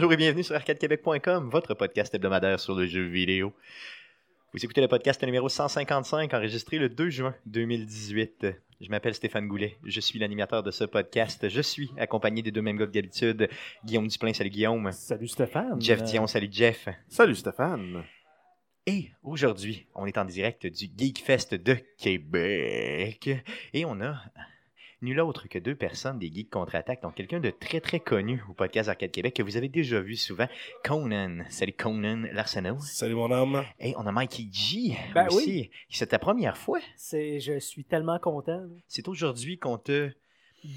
Bonjour et bienvenue sur arcadequebec.com, votre podcast hebdomadaire sur le jeu vidéo. Vous écoutez le podcast numéro 155, enregistré le 2 juin 2018. Je m'appelle Stéphane Goulet, je suis l'animateur de ce podcast. Je suis accompagné des deux mêmes gars que d'habitude, Guillaume Duplain, salut Guillaume. Salut Stéphane. Jeff Dion, salut Jeff. Salut Stéphane. Et aujourd'hui, on est en direct du Geekfest de Québec. Et on a nul autre que deux personnes des Geeks Contre-Attaque, donc quelqu'un de très très connu au podcast Arcade Québec que vous avez déjà vu souvent, Conan. Salut Conan Larsenault. Salut mon homme. Et on a Mikey G Ben aussi. C'est ta première fois? C'est, je suis tellement content. C'est aujourd'hui qu'on te...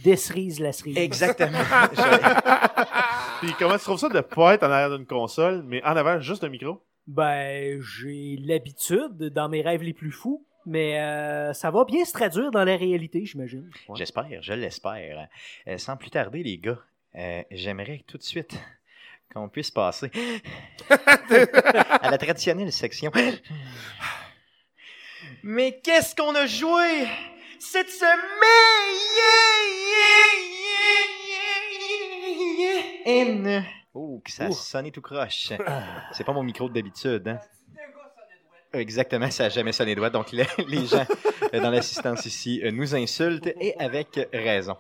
Décerise la cerise. Exactement. Puis comment tu trouves ça de pas être en arrière d'une console, mais en avant juste un micro? Ben, j'ai l'habitude dans mes rêves les plus fous, mais euh, ça va bien se traduire dans la réalité, j'imagine. Ouais. J'espère, je l'espère. Euh, sans plus tarder, les gars, euh, j'aimerais tout de suite qu'on puisse passer à la traditionnelle section. Mais qu'est-ce qu'on a joué cette semaine? Oh, que ça a sonné tout croche. C'est pas mon micro d'habitude, hein? Exactement, ça n'a jamais sonné droit. Donc, les, les gens euh, dans l'assistance ici euh, nous insultent et avec raison.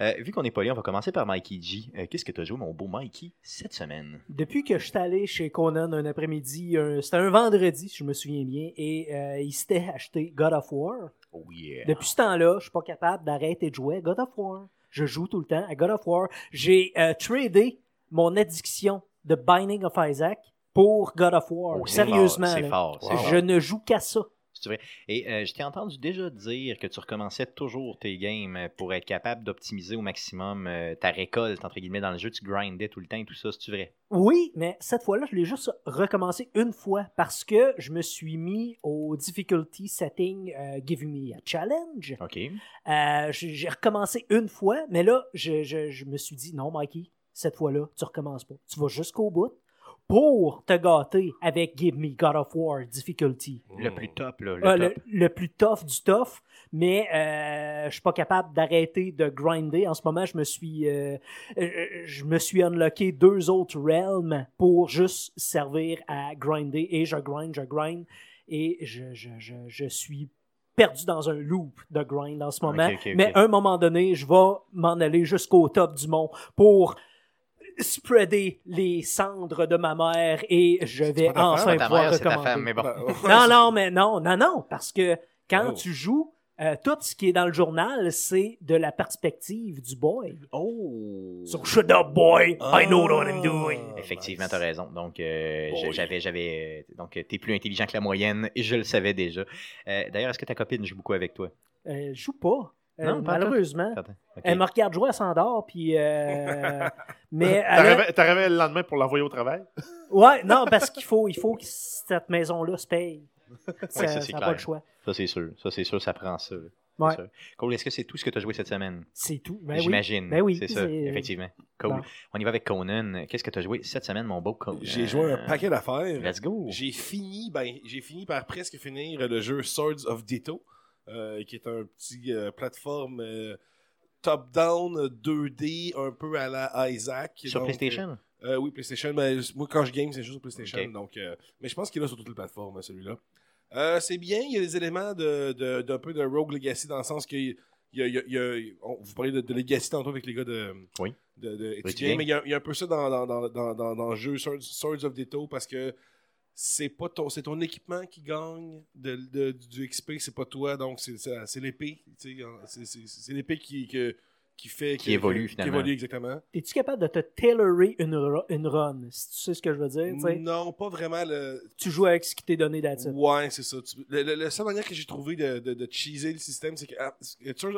Euh, vu qu'on n'est pas là, on va commencer par Mikey G. Euh, Qu'est-ce que tu as joué, mon beau Mikey, cette semaine? Depuis que je suis allé chez Conan un après-midi, c'était un vendredi, si je me souviens bien, et euh, il s'était acheté God of War. Oh yeah. Depuis ce temps-là, je suis pas capable d'arrêter de jouer à God of War. Je joue tout le temps à God of War. J'ai euh, tradé mon addiction de Binding of Isaac pour God of War. Oh, Sérieusement. C'est fort. Wow. Je ne joue qu'à ça. C'est vrai. Et euh, je t'ai entendu déjà dire que tu recommençais toujours tes games pour être capable d'optimiser au maximum euh, ta récolte, entre guillemets, dans le jeu. Tu grindais tout le temps et tout ça, c'est vrai? Oui, mais cette fois-là, je l'ai juste recommencé une fois parce que je me suis mis au difficulty setting euh, Give Me a Challenge. OK. Euh, j'ai j'ai recommencé une fois, mais là, je, je- je me suis dit, non, Mikey, cette fois-là, tu recommences pas. Tu vas jusqu'au bout pour te gâter avec Give Me God of War Difficulty. Le plus top, là. Le Ah, top. le, le plus tough du tough, mais euh, je suis pas capable d'arrêter de grinder. En ce moment, je me suis euh, euh, je me suis unlocké deux autres realms pour juste servir à grinder et je grind, je grind et je, je, je, je suis perdu dans un loop de grind en ce moment. Mais à un moment donné, je vais m'en aller jusqu'au top du mont pour spreader les cendres de ma mère et je vais pas ta femme, enfin ta pouvoir mère, c'est ta recommander. femme, mais bon. Non, non, mais non, non, non, parce que quand Oh. tu joues, euh, tout ce qui est dans le journal, c'est de la perspective du boy. Oh! So, shut up, boy, I know what. I'm doing. Effectivement, t'as raison. Donc, euh, j'avais, j'avais, donc, euh, t'es plus intelligent que la moyenne, et je le savais déjà. Euh, d'ailleurs, est-ce que ta copine joue beaucoup avec toi? Je joue pas. Euh, Non, pas malheureusement. Elle me regarde jouer, elle s'endort, puis... euh, mais t'arrivais le lendemain pour l'envoyer au travail? Ouais, non, parce qu'il faut, il faut que cette maison-là se paye. Ça ça, c'est pas le choix. Ça, c'est sûr. Ça, c'est sûr, ça prend ça. Ouais. Sûr. Cole, est-ce que c'est tout ce que tu as joué cette semaine? C'est tout. Ben. J'imagine. Ben oui, C'est ça, effectivement. Cool. Bon. On y va avec Conan. Qu'est-ce que tu as joué cette semaine, mon beau Conan? J'ai joué un paquet d'affaires. Let's go. J'ai fini, ben, j'ai fini par presque finir le jeu Swords of Ditto, euh, qui est un petit euh, plateforme euh, top-down 2D, un peu à la Isaac. Sur Donc, PlayStation? euh, oui, PlayStation. Mais moi, quand je game, c'est juste sur PlayStation. Donc, euh, mais je pense qu'il est là sur toutes les plateformes, celui-là. Euh, c'est bien, il y a des éléments de, de- d'un peu de Rogue Legacy dans le sens que il y a, il y a- il y a- on- vous parlez de, de Legacy tantôt avec les gars de, Oui. de, mais il y, a, il y a un peu ça dans, dans, le jeu Swords, Swords of Ditto parce que c'est pas ton c'est ton équipement qui gagne de, de- du XP, c'est pas toi, donc c'est, c'est, c'est l'épée. tu sais, C'est, c'est, c'est l'épée qui, que- qui fait Qui évolue, Qui finalement. évolue exactement. Es-tu capable de te tailorer une, une run, si tu sais ce que je veux dire? Non, pas vraiment le. Tu joues avec ce qui t'est donné d'attitude. Ouais, c'est ça. Tu- le, le- la seule manière que j'ai trouvé de, de, de cheeser le système, c'est que ah,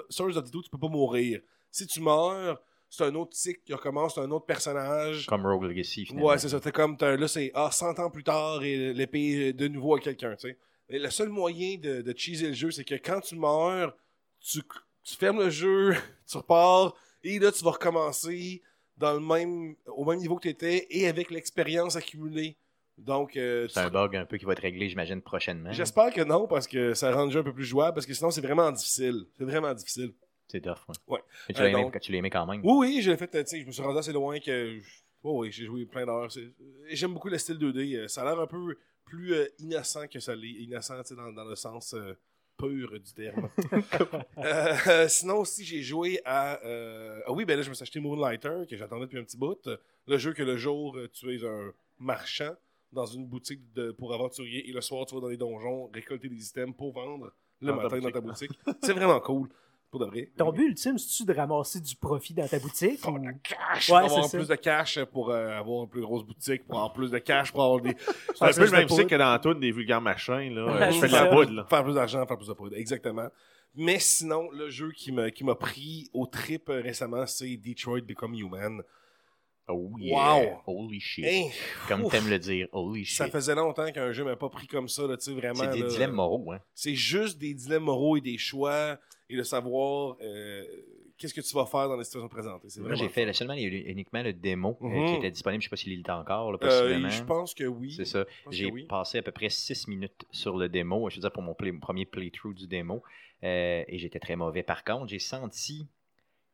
Swords of tu peux pas mourir. Si tu meurs, c'est un autre cycle qui recommence, c'est un autre personnage. Comme Rogue Legacy, finalement. Ouais, c'est ça. T'es comme, là, c'est ah, 100 ans plus tard et l'épée de nouveau à quelqu'un, tu sais. Mais le seul moyen de, de cheeser le jeu, c'est que quand tu meurs, tu, tu fermes le jeu, tu repars, et là, tu vas recommencer dans le même, au même niveau que tu étais et avec l'expérience accumulée. Donc, euh, tu- C'est un bug un peu qui va être réglé, j'imagine, prochainement. j'espère que non, parce que ça rend le jeu un peu plus jouable, parce que sinon, c'est vraiment difficile. C'est vraiment difficile. C'est tough, ouais. Ouais. Mais tu Euh, l'as aimé, donc- tu l'as aimé quand même. Oui, oui, j'ai fait, tu sais, je me suis rendu assez loin que Oh oui, j'ai joué plein d'heures. C'est- J'aime beaucoup le style 2D. euh, Ça a l'air un peu plus euh, innocent que ça l'est. Innocent, dans, dans le sens euh, pur du terme. Euh, euh, sinon aussi, j'ai joué à... euh, Ah oui, ben là, je me suis acheté Moonlighter, que j'attendais depuis un petit bout. Le jeu que le jour, euh, tu es un marchand dans une boutique de, pour aventurier et le soir, tu vas dans les donjons récolter des items pour vendre le Dans ta matin dans ta boutique. C'est vraiment cool, pour de vrai. Ton but ultime, c'est-tu de ramasser du profit dans ta boutique? Ou- de la cash, Ouais, pour avoir ça. plus de cash pour euh, avoir une plus grosse boutique, pour avoir plus de cash, pour avoir des. C'est un peu le même cycle que dans tout des vulgaires machins. Là. Ouais, je fais de la poudre. Là. Faire plus d'argent, faire plus de poudre. Exactement. Mais sinon, le jeu qui m'a qui m'a pris au trip euh, récemment, c'est Detroit Become Human. Oh yeah. Wow. Holy shit. Hein, Comme t'aimes le dire, holy shit. ça faisait longtemps qu'un jeu m'a pas pris comme ça, là, tu sais, vraiment. C'est des là. dilemmes moraux, hein. C'est juste des dilemmes moraux et des choix et de savoir euh, qu'est-ce que tu vas faire dans les situations présentées. C'est Moi, j'ai fait seulement les- uniquement le démo euh, Mhm. qui était disponible. Je sais pas s'il est encore, là, Euh, possiblement. je pense que oui. C'est ça. J'ai oui. passé à peu près 6 minutes sur le démo. Je veux dire, pour mon, play- mon premier playthrough du démo. Euh, et j'étais très mauvais. Par contre, j'ai senti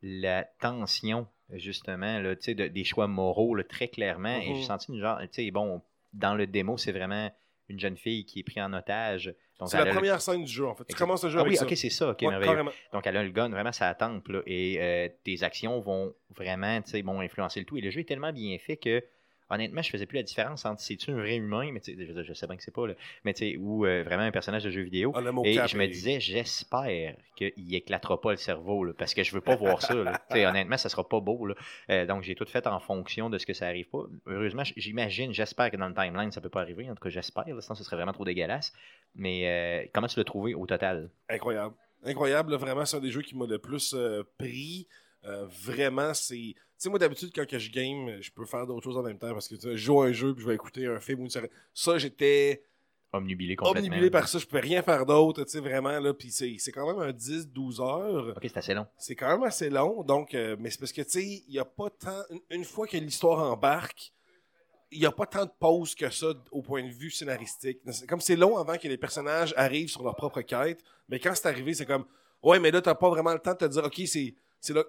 la tension, justement, là, tu sais, de- des choix moraux là, très clairement. Et Mhm. j'ai senti une genre, tu sais, bon, dans le démo, c'est vraiment une jeune fille qui est prise en otage. C'est la le- première scène du jeu, en fait. Tu commences le jeu Ah avec oui, ça. ok, c'est ça. Ok, Ouais, merveilleux. carrément. Donc, elle a le gun vraiment sa tempe, là, et euh, tes actions vont vraiment, tu sais, bon, influencer le tout. Et le jeu est tellement bien fait que, honnêtement, je faisais plus la différence entre c'est-tu un vrai humain, mais je, je sais bien que c'est pas, là, mais ou euh, vraiment un personnage de jeu vidéo. Ah, Et je me disais, j'espère qu'il éclatera pas le cerveau, là, parce que je veux pas voir ça. là. Honnêtement, ça sera pas beau. Là. Euh, donc, j'ai tout fait en fonction de ce que ça arrive pas. Heureusement, j'imagine, j'espère que dans le timeline, ça peut pas arriver. En tout cas, j'espère. Sinon, ce serait vraiment trop dégueulasse. Mais euh, comment tu l'as trouvé au total? Incroyable. Incroyable, vraiment, c'est un des jeux qui m'a le plus pris. Vraiment, c'est. Sais, moi, d'habitude, quand que je game, je peux faire d'autres choses en même temps parce que tu sais, je joue à un jeu puis je vais écouter un film ou une série. Ça, j'étais Omnubilé complètement. omnibulé par ça. Je pouvais rien faire d'autre, tu sais, vraiment, là. Puis c'est quand même un 10-12 heures. Ok, c'est assez long. C'est quand même assez long, donc, euh, mais c'est parce que, tu sais, il n'y a pas tant. Une, une fois que l'histoire embarque, il n'y a pas tant de pauses que ça au point de vue scénaristique. Comme c'est long avant que les personnages arrivent sur leur propre quête, mais quand c'est arrivé, c'est comme, ouais, mais là, t'as pas vraiment le temps de te dire, ok, c'est. C'est là-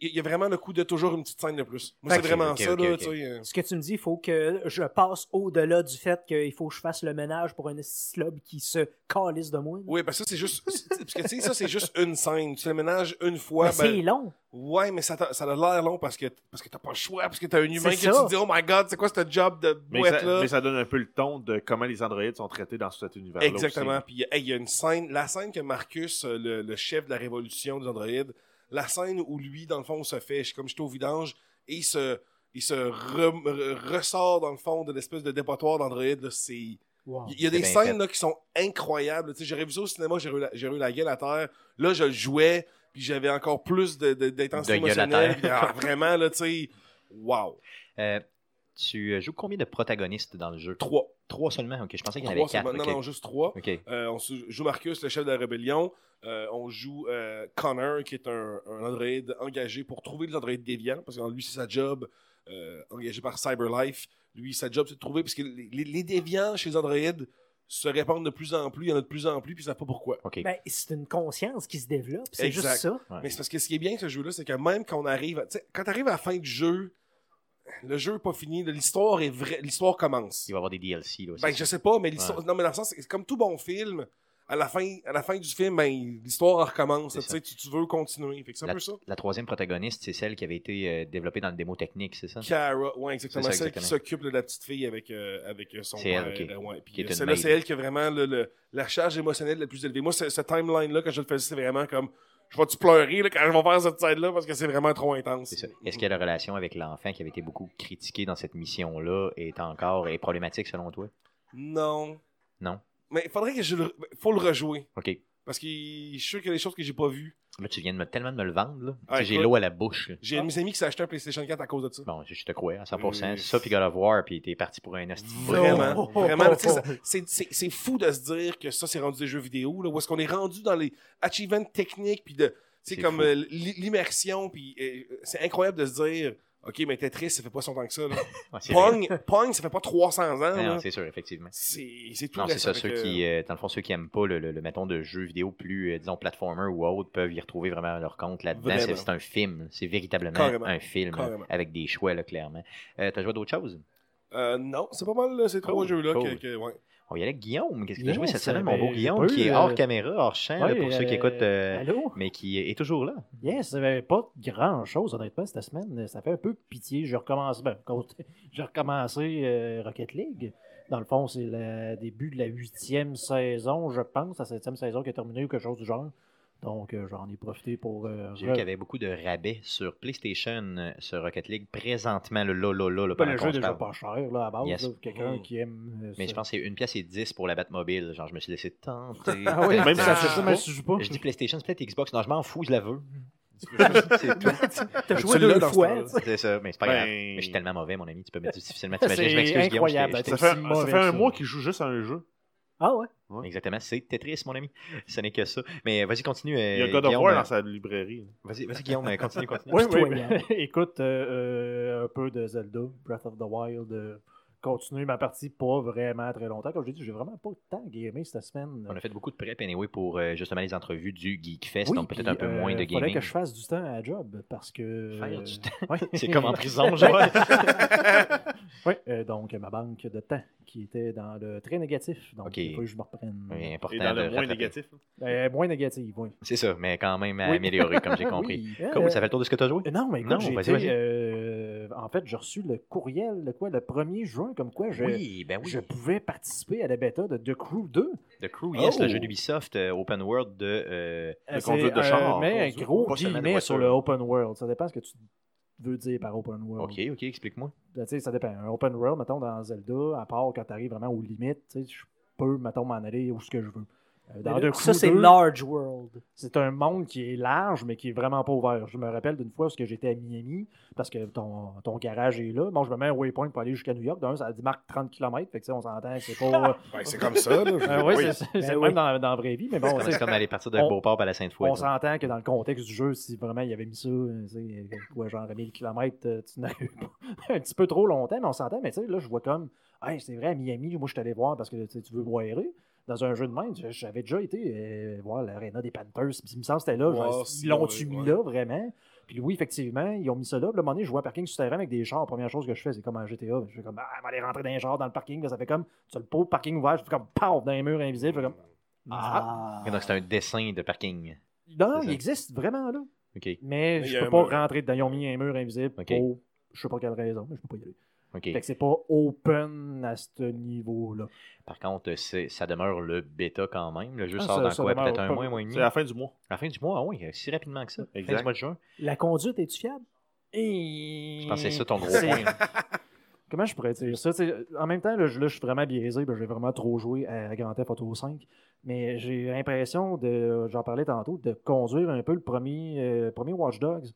Il y a vraiment le coup de toujours une petite scène de plus. Moi, c'est vraiment ça, là, ok. tu sais. euh. Ce que tu me dis, il faut que je passe au-delà du fait qu'il faut que je fasse le ménage pour un slob qui se calisse de moi. là. Oui, parce que ça, c'est juste. c'est- Parce que, tu sais, ça, c'est juste une scène. Tu le ménages une fois. Mais ben, c'est long. Ouais, mais ça, a l'air long parce que, parce que t'as pas le choix, parce que t'as un humain C'est qui te dit, oh my god, c'est quoi ce job de Mais boîte ça, là? mais ça donne un peu le ton de comment les androïdes sont traités dans cet univers-là. Exactement. aussi. Puis hey, il y a une scène, la scène que Marcus, euh, le, le chef de la révolution des androïdes, la scène où lui, dans le fond, se fait, je- comme j'étais au vidange, et il se, il se re- re- ressort dans le fond de l'espèce de dépotoir d'androïdes, là, c'est. Wow. Il y a des scènes là, qui sont incroyables. J'aurais vu ça au cinéma, j'aurais eu, eu la gueule à terre. Là, je le jouais, puis j'avais encore plus de- de- d'intensité De gueule à émotionnelle. terre. Puis, ah, vraiment, là, tu sais, wow. Euh, tu euh, joues combien de protagonistes dans le jeu? Trois. Trois seulement? Ok, je pensais qu'il y en avait quatre. Non, non, juste trois. Ok. Euh, on joue Marcus, le chef de la rébellion. Euh, on joue euh, Connor, qui est un, un androïde engagé pour trouver les androïdes déviants, parce que lui, c'est sa job, euh, engagé par CyberLife. Lui, sa job, c'est de trouver, parce que les, les- les déviants chez les androïdes se répandent de plus en plus, il y en a de plus en plus, puis ils savent pas pourquoi. Ok. Ben, c'est une conscience qui se développe. C'est juste ça. Ouais. Mais c'est parce que ce qui est bien avec ce jeu-là, c'est que même quand on arrive, à- quand tu arrives à la fin du jeu, le jeu n'est pas fini, l'histoire est vraie, l'histoire commence. Il va y avoir des DLC. Là, Ben, c'est je sais pas, mais l'histoire. Non, mais dans le sens, c'est comme tout bon film, à la fin, à la fin du film, ben, l'histoire recommence. Tu veux continuer. Fait que un peu ça. La troisième protagoniste, c'est celle qui avait été euh, développée dans le démo technique, c'est ça? Kara, ouais, exactement. Ça, celle exactement. qui s'occupe de la petite fille avec, euh, avec euh, son C'est elle, euh, ouais. C'est elle qui a vraiment le, le- la charge émotionnelle la plus élevée. Moi, ce, ce timeline-là, quand je le faisais, c'est vraiment comme. Je vais-tu pleurer là, quand je vais faire cette scène-là parce que c'est vraiment trop intense. Est-ce que la relation avec l'enfant qui avait été beaucoup critiquée dans cette mission-là est encore est problématique selon toi? Non. Non? Mais il faudrait que je le. Faut le rejouer. Ok. Parce que je suis sûr qu'il y a des choses que j'ai pas vues. Là, tu viens de me, tellement de me le vendre. Là. Ah, Tu sais, J'ai écoute. l'eau à la bouche. là. J'ai un de mes amis qui s'est acheté un PlayStation 4 à cause de ça. Bon, je je te crois à 100%. Euh, C'est ça, puis God of War, puis t'es parti pour un de Vraiment, Oh, oh, vraiment. oh, tu sais, ça- c'est- C'est c'est fou de se dire que ça, c'est rendu des jeux vidéo. Là, où est-ce qu'on est rendu dans les achievements techniques, puis de. C'est C'est comme fou. euh, l'i- l'immersion, puis euh, c'est incroyable de se dire Ok, mais Tetris, ça fait pas si longtemps que ça. Là. Ouais. Pong, Pong, ça fait pas 300 ans. Non, c'est sûr, effectivement. C'est tout Non, c'est ça. Ceux que- qui, euh, dans le fond, ceux qui aiment pas le, le, le, mettons, de jeux vidéo plus, euh, disons, platformer ou autre, peuvent y retrouver vraiment leur compte là-dedans. C'est un film. C'est véritablement Carrément. un film Carrément. avec des choix, là, clairement. Euh, T'as joué à d'autres choses? Euh, non, c'est pas mal là, ces trois Cool, jeux-là. cool. que- que- ouais. On y allait avec Guillaume. Qu'est-ce que tu as joué cette semaine, ben, mon beau j'ai Guillaume, qui est euh, hors caméra, hors champ, pour ceux qui euh, écoutent, euh, mais qui est toujours là. Yes, pas grand chose honnêtement cette semaine. Ça fait un peu pitié. J'ai recommencé, ben, quand- j'ai recommencé Rocket League. Dans le fond, c'est le début de la huitième saison, je pense, la septième saison qui est terminée ou quelque chose du genre. Donc, euh, j'en ai profité pour. euh, J'ai vu re- qu'il y avait beaucoup de rabais sur PlayStation euh, sur Rocket League présentement, le là, là, là, là, Ben, le jeu est déjà pas cher là, à base. Yes. Quelqu'un Mm. qui aime. euh, Mais ça. je pense que c'est une pièce et 10 pour la Batmobile. Genre, je me suis laissé tenter. Ah oui, Même si ça joue même pas. si tu joues pas. Je dis PlayStation, c'est peut-être Xbox. Non, je m'en fous, je la veux. c'est tout. T'as joué deux fois. C'est ça, mais c'est pas Ben- grave. Mais je suis tellement mauvais, mon ami. Tu peux me difficilement t'imaginer. Je m'excuse, Guillaume. je je Ça C'est fait, ça fait un mois qu'il joue juste à un jeu. Ah ouais? Exactement, c'est Tetris, mon ami. Ce n'est que ça. Mais vas-y, continue. euh, Il y a God of Guillaume, War euh, dans sa librairie. Vas-y, vas-y, Guillaume, euh, continue, continue. Oui, oui. Écoute, euh, euh, un peu de Zelda, Breath of the Wild. euh, continuer ma partie pas vraiment très longtemps. Comme je l'ai dit, j'ai vraiment pas de temps gamé cette semaine. On a fait beaucoup de prep anyway pour euh, justement les entrevues du Geekfest, Oui, donc peut-être un peu euh, moins de fallait gaming. que je fasse du temps à la job parce que. Faire du temps? Ouais. C'est comme en prison, genre. Oui, euh, donc ma banque de temps qui était dans le très négatif. Donc il faut que je me reprenne. Oui, important Et dans de le moins rattraper. négatif. Euh, moins négatif, oui. C'est ça, mais quand même à Oui. améliorer, comme j'ai compris. Oui. Cool, Euh, ça fait le tour de ce que tu as joué? Euh, Non, mais écoute, Non, j'ai vas-y, été, vas-y. euh, en fait, j'ai reçu le courriel de quoi, le 1er juin, comme quoi je, Oui, ben oui. je pouvais participer à la bêta de The Crew 2. The Crew, yes, Oh. le jeu d'Ubisoft euh, Open World de. euh, Euh, conduite de char, euh, mais un gros de guillemet sur le open world. Ça dépend ce que tu veux dire par open world. Ok, ok, explique-moi. Ben, tu sais, ça dépend. Un open world, mettons, dans Zelda, à part quand tu arrives vraiment aux limites, je peux, mettons, m'en aller où ce que je veux. Euh, dans là, ça, c'est 2, Large World. c'est un monde qui est large, mais qui est vraiment pas ouvert. Je me rappelle d'une fois parce que j'étais à Miami, parce que ton, ton garage est là. Bon, je me mets un waypoint pour aller jusqu'à New York. D'un, ça dit marque 30 km, fait que tu sais, on s'entend que c'est pas. Ben, c'est comme ça. Là. Euh, Oui. c'est Ben oui. même dans, dans la vraie vie, mais bon, C'est comme, aller partir de on- Beauport à la Sainte-Foy. on s'entend que dans le contexte du jeu, si vraiment il avait mis ça, euh, genre à 1000 km, tu n'arrives pas un petit peu trop longtemps, mais on s'entend, mais tu sais, là, je vois comme, hey, c'est vrai, à Miami, moi, je suis allé voir parce que tu veux boirer. Dans un jeu de même, Je- j'avais déjà été euh, voir l'aréna des Panthers, puis il me semble que c'était là, genre, ils l'ont-tu vrai, mis là, vraiment? Puis oui, effectivement, ils ont mis ça là. Puis, à un moment donné, je vois un parking souterrain avec des chars. La première chose que je fais, c'est comme en GTA. Je fais comme, ah, on va aller rentrer dans les chars, dans le parking. Là, ça fait comme, tu as le pot parking ouvert, je fais comme, paf, dans les murs invisibles. Je fais comme, ah. Et donc, c'est un dessin de parking. Non, il existe vraiment là. Ok, Mais Mais je peux un pas mur. rentrer dedans. Ils ont mis un mur invisible Ok. pour je sais pas quelle raison, mais je peux pas y aller. Ok. Fait que c'est pas open à ce niveau-là. Par contre, c'est- ça demeure le bêta quand même. Le jeu Ah, sort ça- dans ça quoi Peut-être un pas- mois, un mois et demi C'est à la fin du mois. À la fin du mois, ah oui, si rapidement que ça. Fin Exact. du mois de juin. La conduite, es-tu fiable? Et... Je pense que c'est ça ton gros point. Comment je pourrais dire ça? T'sais, en même temps, là, je, là, je suis vraiment biaisé, ben, j'ai vraiment trop joué à Grand Theft Auto 5. Mais j'ai l'impression de, j'en parlais tantôt, de conduire un peu le premier, euh, premier Watch Dogs.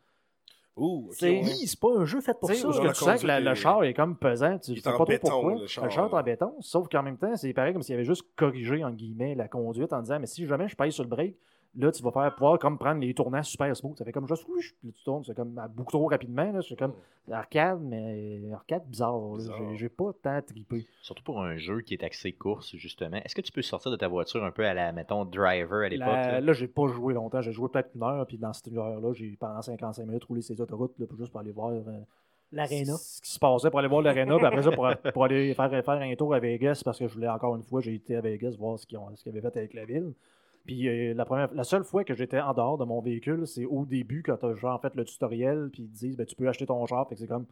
Ouh, ok, C'est- ouais. Oui, c'est pas un jeu fait pour Tu sais, ça. que tu sens que la- le char est comme pesant, tu sais pas trop béton, pourquoi. le Le char, est en béton, sauf qu'en même temps, c'est pareil comme s'il avait juste corrigé, en guillemets, la conduite en disant, mais si jamais je pèse sur le break, là, tu vas faire pouvoir comme prendre les tournants super smooth. Ça fait comme juste, whoosh, puis là, tu tournes, c'est comme beaucoup trop rapidement, là, c'est comme arcade, mais arcade bizarre. Bizarre. J'ai- J'ai pas tant trippé. Surtout pour un jeu qui est axé course, justement. Est-ce que tu peux sortir de ta voiture un peu à la, mettons, driver à l'époque La- là? Là, j'ai pas joué longtemps, j'ai joué peut-être une heure, puis dans cette heure-là, j'ai pendant 55 minutes roulé ces autoroutes, là, pour- juste pour aller voir. euh, L'aréna. ce qui se passait pour aller voir l'aréna, puis après ça, pour, pour aller faire, faire un tour à Vegas, parce que je voulais encore une fois, j'ai été à Vegas voir ce qu'ils ont- ce qu'ils avaient fait avec la ville. Puis euh, la, première, la seule fois que j'étais en dehors de mon véhicule, c'est au début, quand tu as genre fait le tutoriel, puis ils disent ben, tu peux acheter ton char, fait que c'est comme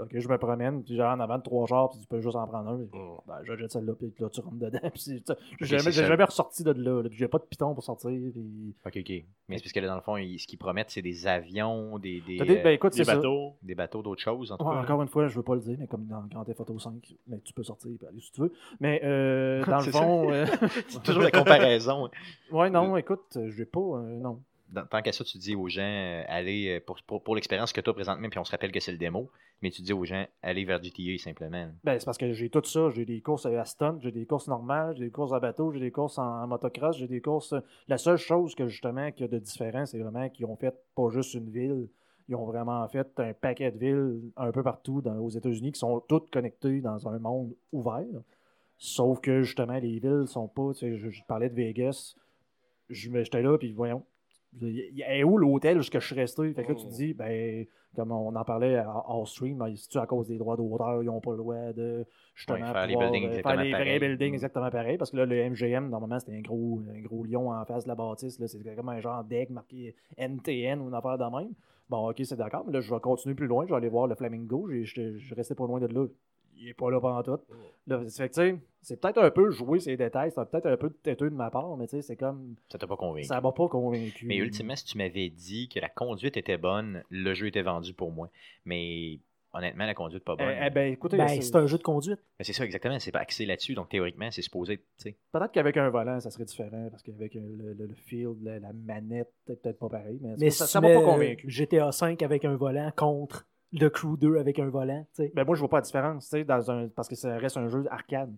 Ok, je me promène, puis j'ai en avant de trois chars, puis tu peux juste en prendre un. Mm. Ben, j'achète celle-là, puis là, tu rentres dedans. Puis j'ai jamais, ressorti de là, là, puis j'ai pas de piton pour sortir. Puis... Ok, ok. Mais c'est parce que là, dans le fond, ils- ce qu'ils promettent, c'est des avions, des, des, des- euh, ben, écoute, Des c'est ça. bateaux. des bateaux, d'autres choses, en tout Ouais, cas. encore une fois, je veux pas le dire, mais comme dans Grand Theft Auto 5, mais tu peux sortir aller si tu veux. Mais euh, dans le fond, euh, C'est toujours la comparaison. ouais, non, écoute, je vais pas, euh, non. Tant qu'à ça, tu dis aux gens, euh, allez, euh, pour, pour, l'expérience que tu as présentement, puis on se rappelle que c'est le démo, mais tu dis aux gens, allez vers GTA simplement. Ben, c'est parce que j'ai tout ça. J'ai des courses à stunt, j'ai des courses normales, j'ai des courses à bateau, j'ai des courses en, motocross, j'ai des courses. La seule chose que justement qu'il y a de différent, c'est vraiment qu'ils ont fait pas juste une ville. Ils ont vraiment fait un paquet de villes un peu partout dans- aux États-Unis qui sont toutes connectées dans un monde ouvert. Sauf que justement, les villes sont pas. Je, je parlais de Vegas. J'étais là, puis voyons. A où l'hôtel où je suis resté? Fait que là, tu te dis, ben, comme on en parlait à All Stream, ben, c'est-tu à cause des droits d'auteur, ils n'ont pas le droit de justement faire les buildings euh, faire exactement les vrais buildings Mm. exactement pareil. Parce que là, le MGM, normalement, c'était un gros, un gros lion en face de la bâtisse. C'est comme un genre deck marqué NTN ou une affaire de même. Bon, ok, c'est d'accord, mais là, je vais continuer plus loin. Je vais aller voir le Flamingo. J'ai- Je je restais pas loin de là. Il est pas là pendant tout. Là, c'est fait que, tu sais, c'est peut-être un peu jouer ces détails. C'est peut-être un peu têteux de ma part, mais tu sais, c'est comme. Ça t'a pas convaincu. Ça m'a pas convaincu. Mais ultimement, si tu m'avais dit que la conduite était bonne, le jeu était vendu pour moi. Mais honnêtement, la conduite pas Eh, bonne. eh ben, écoutez, Ben, c'est- un jeu de conduite. Mais c'est ça, exactement. C'est pas axé là-dessus. Donc, théoriquement, c'est supposé. tu sais. peut-être qu'avec un volant, ça serait différent. Parce qu'avec euh, le, le, le field, la, la manette, c'est peut-être pas pareil. Mais, Mais ça si ça m'a pas convaincu. GTA 5 avec un volant contre le Crew 2 avec un volant, tu sais. Ben, moi, je vois pas la différence, tu sais, dans un... parce que ça reste un jeu arcade.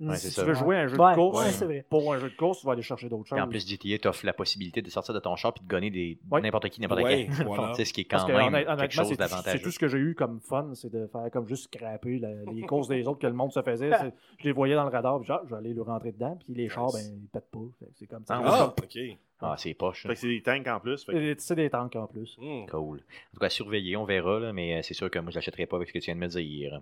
Ouais, si c'est tu ça. veux jouer à un jeu Ouais, de course, ouais, c'est pour un jeu de course, tu vas aller chercher d'autres choses. Puis en plus, GTA t'offre la possibilité de sortir de ton char et de gonner des... Ouais. n'importe qui, n'importe Ouais, quel. voilà. Sais, ce qui est quand que, même quelque chose c'est tout, c'est d'avantageux. tout ce que j'ai eu comme fun, c'est de faire comme juste scraper la- les courses des autres que le monde se faisait. C'est- Je les voyais dans le radar, puis genre, je vais aller le rentrer dedans, puis les chars, ben, ils pètent pas. C'est comme ça. Ah, ok. Ah, c'est poche. Fait que c'est des tanks en plus. Fait que- Et C'est des tanks en plus. Hmm. Cool. En tout cas, surveiller, on verra, là, mais euh, c'est sûr que moi, je l'achèterai pas avec ce que tu viens de me dire.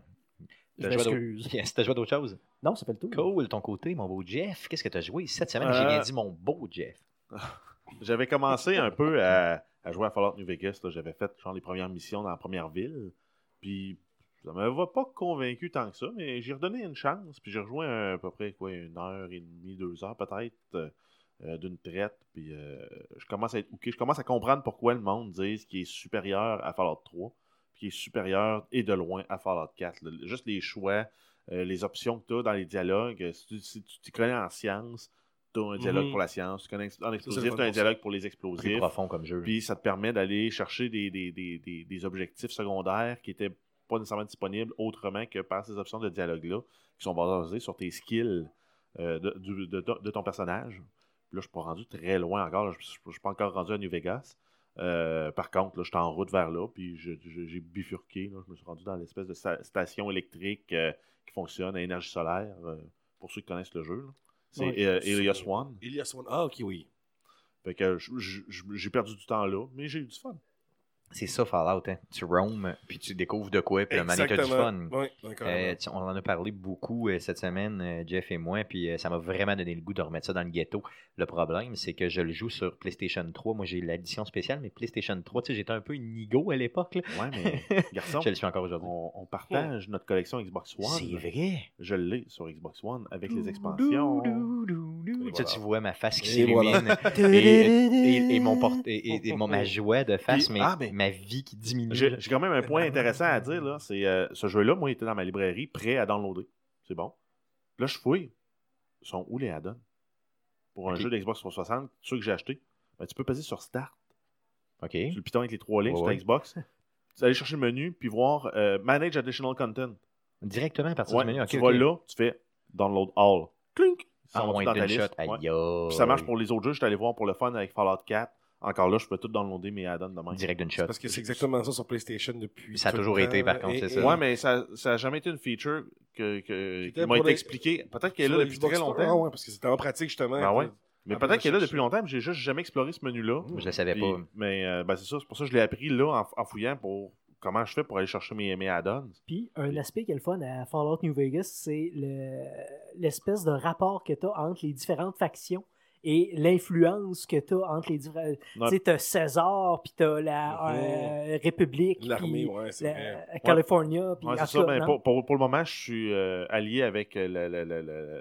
Je T'as joué à d'autres- m'excuse. T'as joué à d'autres choses? Non, ça fait le tour. Cool, ton côté, mon beau Jeff. Qu'est-ce que t'as joué? Cette semaine? J'ai Euh, bien dit mon beau Jeff. J'avais commencé un peu à, à jouer à Fallout New Vegas. J'avais fait genre les premières missions dans la première ville. Puis ça m'avait pas convaincu tant que ça, mais j'ai redonné une chance. Puis j'ai rejoint à peu près quoi, une heure et demie, deux heures peut-être euh, euh, d'une traite. Puis euh, je commence à être hooké. Je commence à comprendre pourquoi le monde dit qu'il est supérieur à Fallout 3. Qu'il est supérieur et de loin à Fallout 4. là. Juste les choix, euh, les options que tu as dans les dialogues. Si tu si tu t'y connais en science, tu as un dialogue Mhm. pour la science. Tu connais en c'est explosif, tu as un dialogue pour les explosifs. profond comme jeu. Puis ça te permet d'aller chercher des, des, des, des, des objectifs secondaires qui étaient pas nécessairement disponibles autrement que par ces options de dialogue-là, qui sont basées sur tes skills euh, de, de ton- de ton personnage. Puis là, je suis pas rendu très loin encore. là. Je je suis pas encore rendu à New Vegas. Euh, par contre, là, je suis en route vers là, puis j'ai bifurqué. là. Je me suis rendu dans l'espèce de sta- station électrique euh, qui fonctionne à énergie solaire, euh, pour ceux qui connaissent le jeu. C'est Ouais. Elias One. Ilias One. Ah, ok, oui. Fait que j'ai perdu du temps là, mais j'ai eu du fun. C'est ça, Fallout. Hein. Tu roam, puis tu découvres de quoi, puis le t'as du fun. Oui, d'accord. Euh, tu- on en a parlé beaucoup euh, cette semaine, euh, Jeff et moi, puis euh, ça m'a vraiment donné le goût de remettre ça dans le ghetto. Le problème, c'est que je le joue sur PlayStation 3. Moi, j'ai l'édition spéciale, mais PlayStation 3, tu sais, j'étais un peu nigo à l'époque. là. Ouais, mais garçon, Je le suis encore aujourd'hui. on, on partage notre collection Xbox One. C'est vrai. Je l'ai sur Xbox One avec les expansions. Tu vois ma face qui s'illumine et, et- et mon port- et, et- et mon, ma joie de face, mais, ah, mais- ma vie qui diminue. J'ai quand même un point intéressant à dire. là. C'est euh, ce jeu-là, moi, il était dans ma librairie, prêt à downloader. C'est bon. Là, je fouille. Ils sont où les add-ons? Pour un jeu d'Xbox 360, ceux que j'ai acheté, ben, tu peux passer sur Start, OK. sur le piton avec les trois lignes Ouais, sur ta ouais. Xbox. Tu vas aller chercher le menu, puis voir euh, Manage Additional Content. Directement à partir Ouais, du menu. Tu OK. vas là, tu fais Download All. Clink! Ça dans ta shot. aïe. Puis ça marche pour les autres jeux. Je suis allé voir pour le fun avec Fallout 4. Encore là, je peux tout downloader mes add-ons demain. Direct d'une shot. parce que c'est exactement ça sur PlayStation depuis. Ça a toujours été, par contre, c'est ça. Ouais, mais ça n'a jamais été une feature que, que, C'était qui m'a été les- expliquée. Peut-être qu'elle est là depuis Xbox très longtemps. Ah ouais, parce que c'était en pratique justement. Ben ouais. Mais Ah, peut-être qu'elle est là depuis longtemps, mais j'ai juste jamais exploré ce menu-là. Je le savais Puis- pas. Mais euh, ben, c'est ça, c'est pour ça que je l'ai appris là en, en fouillant pour comment je fais pour aller chercher mes, mes add-ons. Puis, un aspect qui est le fun à Fallout New Vegas, c'est le- l'espèce de rapport que tu as entre les différentes factions et l'influence que tu as entre les différents. Ouais. Tu sais, tu as César, puis tu as la euh, République, L'armée, ouais, la- vrai. California. Puis c'est ça. Ben, pour, pour- pour le moment, je suis euh, allié avec euh,